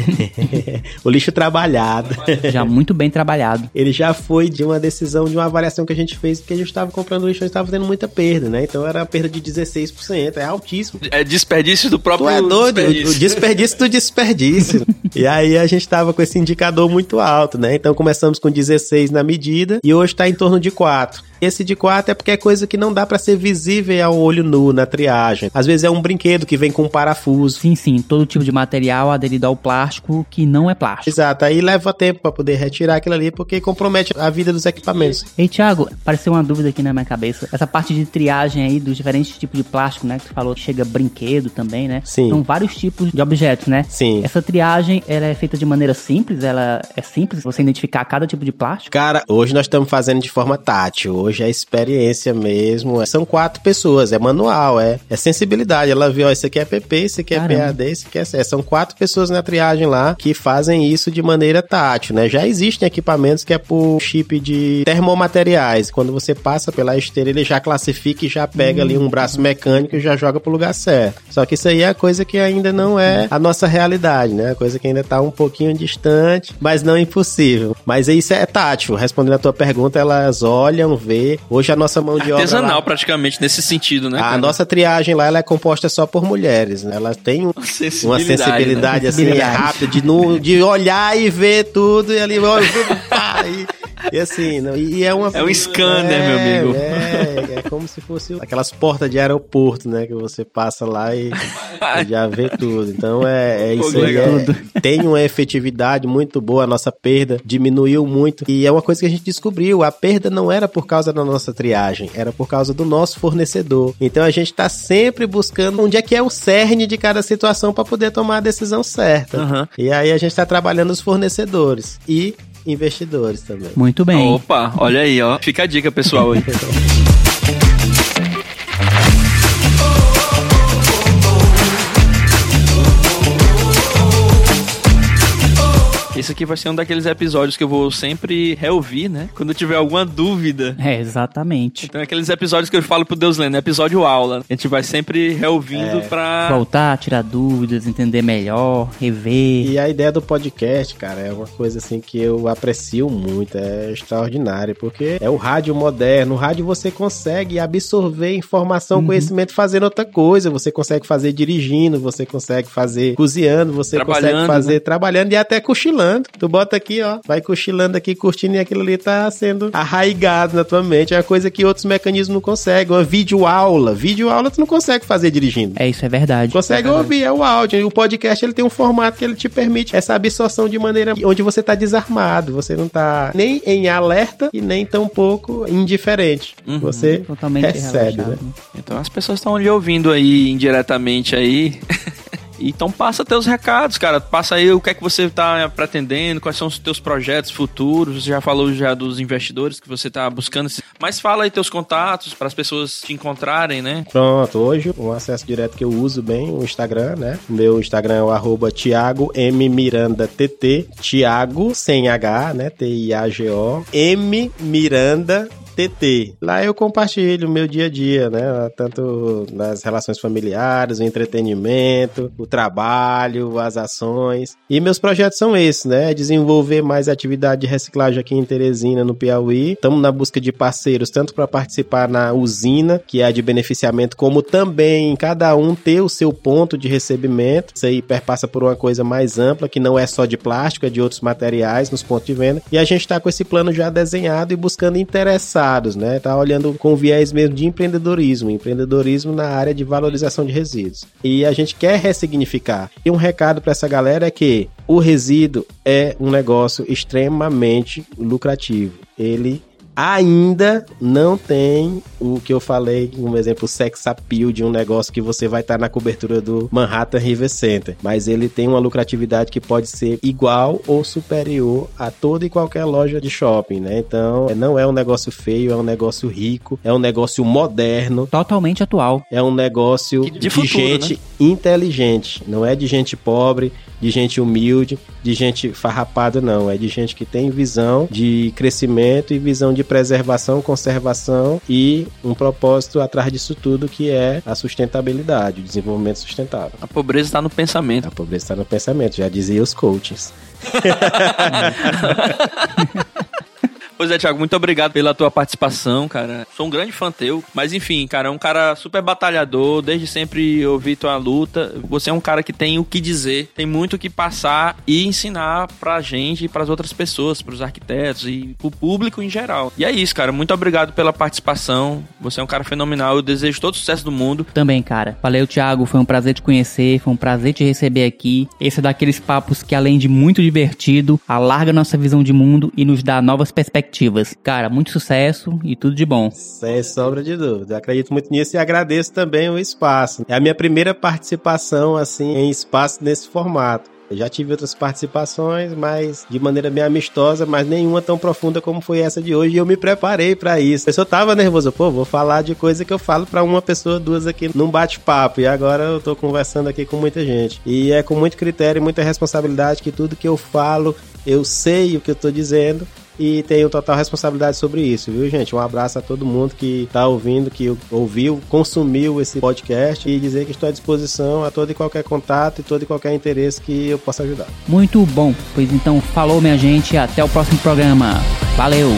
o lixo trabalhado. Já muito bem trabalhado. Ele já foi de uma decisão, de uma avaliação que a gente fez, porque a gente estava comprando lixo e estava tendo muita perda, né? Então era perda de 16%, é altíssimo. É desperdício do próprio tu é doido, desperdício. O desperdício do desperdício. e aí a gente estava com esse indicador muito alto, né? Então começamos com 16 na medida e hoje está em torno de 4. Esse de 4 é porque é coisa que não dá para ser visível ao olho nu na triagem. Às vezes é um brinquedo que vem com um parafuso. Sim, sim, todo tipo de material aderido ao plástico que não é plástico. Exato, aí leva tempo para poder retirar aquilo ali porque compromete a vida dos equipamentos. Ei, Thiago, apareceu uma dúvida aqui na minha cabeça. Essa parte de triagem aí dos diferentes tipos de plástico, né, que tu falou que chega brinquedo também, né? Sim. São vários tipos de objetos, né? Sim. Essa triagem, ela é feita de maneira simples, ela é simples você identificar cada tipo de plástico? Cara, hoje nós estamos fazendo de forma tátil. Hoje é experiência mesmo. São quatro pessoas, é manual, é, é sensibilidade. Ela viu, ó, isso aqui é PP, isso aqui é Caramba. PAD, isso aqui é C. São quatro pessoas na triagem lá que fazem isso de maneira tátil, né? Já existem equipamentos que é por chip de termomateriais. Quando você passa pela esteira, ele já classifica e já pega hum. ali um braço mecânico e já joga pro lugar certo. Só que isso aí é coisa que ainda não é a nossa realidade, né? Coisa que ainda tá um pouquinho distante, mas não impossível. Mas isso é tátil. Respondendo a tua pergunta, elas olham, vê. Hoje a nossa mão de obra. Artesanal, praticamente, nesse sentido, né? A cara? nossa triagem lá ela é composta só por mulheres. Né? Ela tem um, sensibilidade, uma sensibilidade né? assim rápida de, no, de olhar e ver tudo e ali. Pá, e, e assim, não, e é uma. É um scanner, é, meu amigo. É, é como se fosse aquelas portas de aeroporto, né? Que você passa lá e, e já vê tudo. Então é, é isso Pô, aí. É, tem uma efetividade muito boa, a nossa perda diminuiu muito. E é uma coisa que a gente descobriu: a perda não era por causa da nossa triagem, era por causa do nosso fornecedor. Então a gente está sempre buscando onde é que é o cerne de cada situação para poder tomar a decisão certa. Uhum. E aí a gente está trabalhando os fornecedores. E investidores também. Muito bem. Opa, olha aí, ó. Fica a dica, pessoal. Esse aqui vai ser um daqueles episódios que eu vou sempre reouvir, né? Quando eu tiver alguma dúvida. É, exatamente. Então, é aqueles episódios que eu falo pro Deus Lendo, episódio aula. A gente vai sempre reouvindo é. pra. Voltar, tirar dúvidas, entender melhor, rever. E a ideia do podcast, cara, é uma coisa assim que eu aprecio muito, é extraordinário, porque é o rádio moderno. O rádio você consegue absorver informação, uhum. conhecimento fazendo outra coisa. Você consegue fazer dirigindo, você consegue fazer cozinhando, você consegue fazer né? trabalhando e até cochilando cochilando. Tu bota aqui, ó, vai cochilando aqui, curtindo e aquilo ali tá sendo arraigado na tua mente. É uma coisa que outros mecanismos não conseguem. Uma videoaula. Videoaula tu não consegue fazer dirigindo. É, isso é verdade. Consegue é ouvir, é o áudio. E o podcast ele tem um formato que ele te permite essa absorção de maneira onde você tá desarmado. Você não tá nem em alerta e nem tão pouco indiferente. Uhum. Você Totalmente recebe, né? Então as pessoas estão lhe ouvindo aí indiretamente aí. Então passa teus recados, cara. Passa aí o que é que você tá pretendendo, quais são os teus projetos futuros. Você já falou já dos investidores que você tá buscando. Mas fala aí teus contatos para as pessoas te encontrarem, né? Pronto, hoje um acesso direto que eu uso bem, o Instagram, né? O meu Instagram é o arroba Thiago M Miranda TT, Thiago sem H, né? T-I-A-G-O, M Miranda TT. Lá eu compartilho o meu dia a dia, né? Tanto nas relações familiares, o entretenimento, o trabalho, as ações. E meus projetos são esses, né? Desenvolver mais atividade de reciclagem aqui em Teresina, no Piauí. Estamos na busca de parceiros, tanto para participar na usina, que é a de beneficiamento, como também cada um ter o seu ponto de recebimento. Isso aí perpassa por uma coisa mais ampla, que não é só de plástico, é de outros materiais nos pontos de venda. E a gente está com esse plano já desenhado e buscando interessar né? Tá olhando com viés mesmo de empreendedorismo, empreendedorismo na área de valorização de resíduos. E a gente quer ressignificar. E um recado para essa galera é que o resíduo é um negócio extremamente lucrativo. Ele ainda não tem o que eu falei, um exemplo sex appeal de um negócio que você vai estar na cobertura do Manhattan River Center, mas ele tem uma lucratividade que pode ser igual ou superior a toda e qualquer loja de shopping, né? Então, não é um negócio feio, é um negócio rico, é um negócio moderno, totalmente atual. É um negócio de, de futuro, gente né? Inteligente, não é de gente pobre, de gente humilde, de gente farrapada, não. É de gente que tem visão de crescimento e visão de preservação, conservação e um propósito atrás disso tudo que é a sustentabilidade, o desenvolvimento sustentável. A pobreza está no pensamento. A pobreza está no pensamento, já dizia os coaches. Pois é, Thiago, muito obrigado pela tua participação, cara. Sou um grande fã teu. Mas enfim, cara, é um cara super batalhador. Desde sempre ouvi tua luta. Você é um cara que tem o que dizer, tem muito o que passar e ensinar pra gente e pras outras pessoas, pros arquitetos e pro público em geral. E é isso, cara. Muito obrigado pela participação. Você é um cara fenomenal. Eu desejo todo o sucesso do mundo. Também, cara. Valeu, Thiago. Foi um prazer te conhecer. Foi um prazer te receber aqui. Esse é daqueles papos que, além de muito divertido, alarga nossa visão de mundo e nos dá novas perspectivas Cara, muito sucesso e tudo de bom. Sem sobra de dúvida. Acredito muito nisso e agradeço também o espaço. É a minha primeira participação, assim, em espaço nesse formato. Eu já tive outras participações, mas de maneira bem amistosa, mas nenhuma tão profunda como foi essa de hoje. E eu me preparei para isso. Eu só tava nervoso, pô, vou falar de coisa que eu falo para uma pessoa, duas aqui num bate-papo. E agora eu tô conversando aqui com muita gente. E é com muito critério e muita responsabilidade que tudo que eu falo, eu sei o que eu tô dizendo e tenho total responsabilidade sobre isso, viu, gente? Um abraço a todo mundo que tá ouvindo, que ouviu, consumiu esse podcast e dizer que estou à disposição a todo e qualquer contato e todo e qualquer interesse que eu possa ajudar. Muito bom. Pois então, falou, minha gente. Até o próximo programa. Valeu!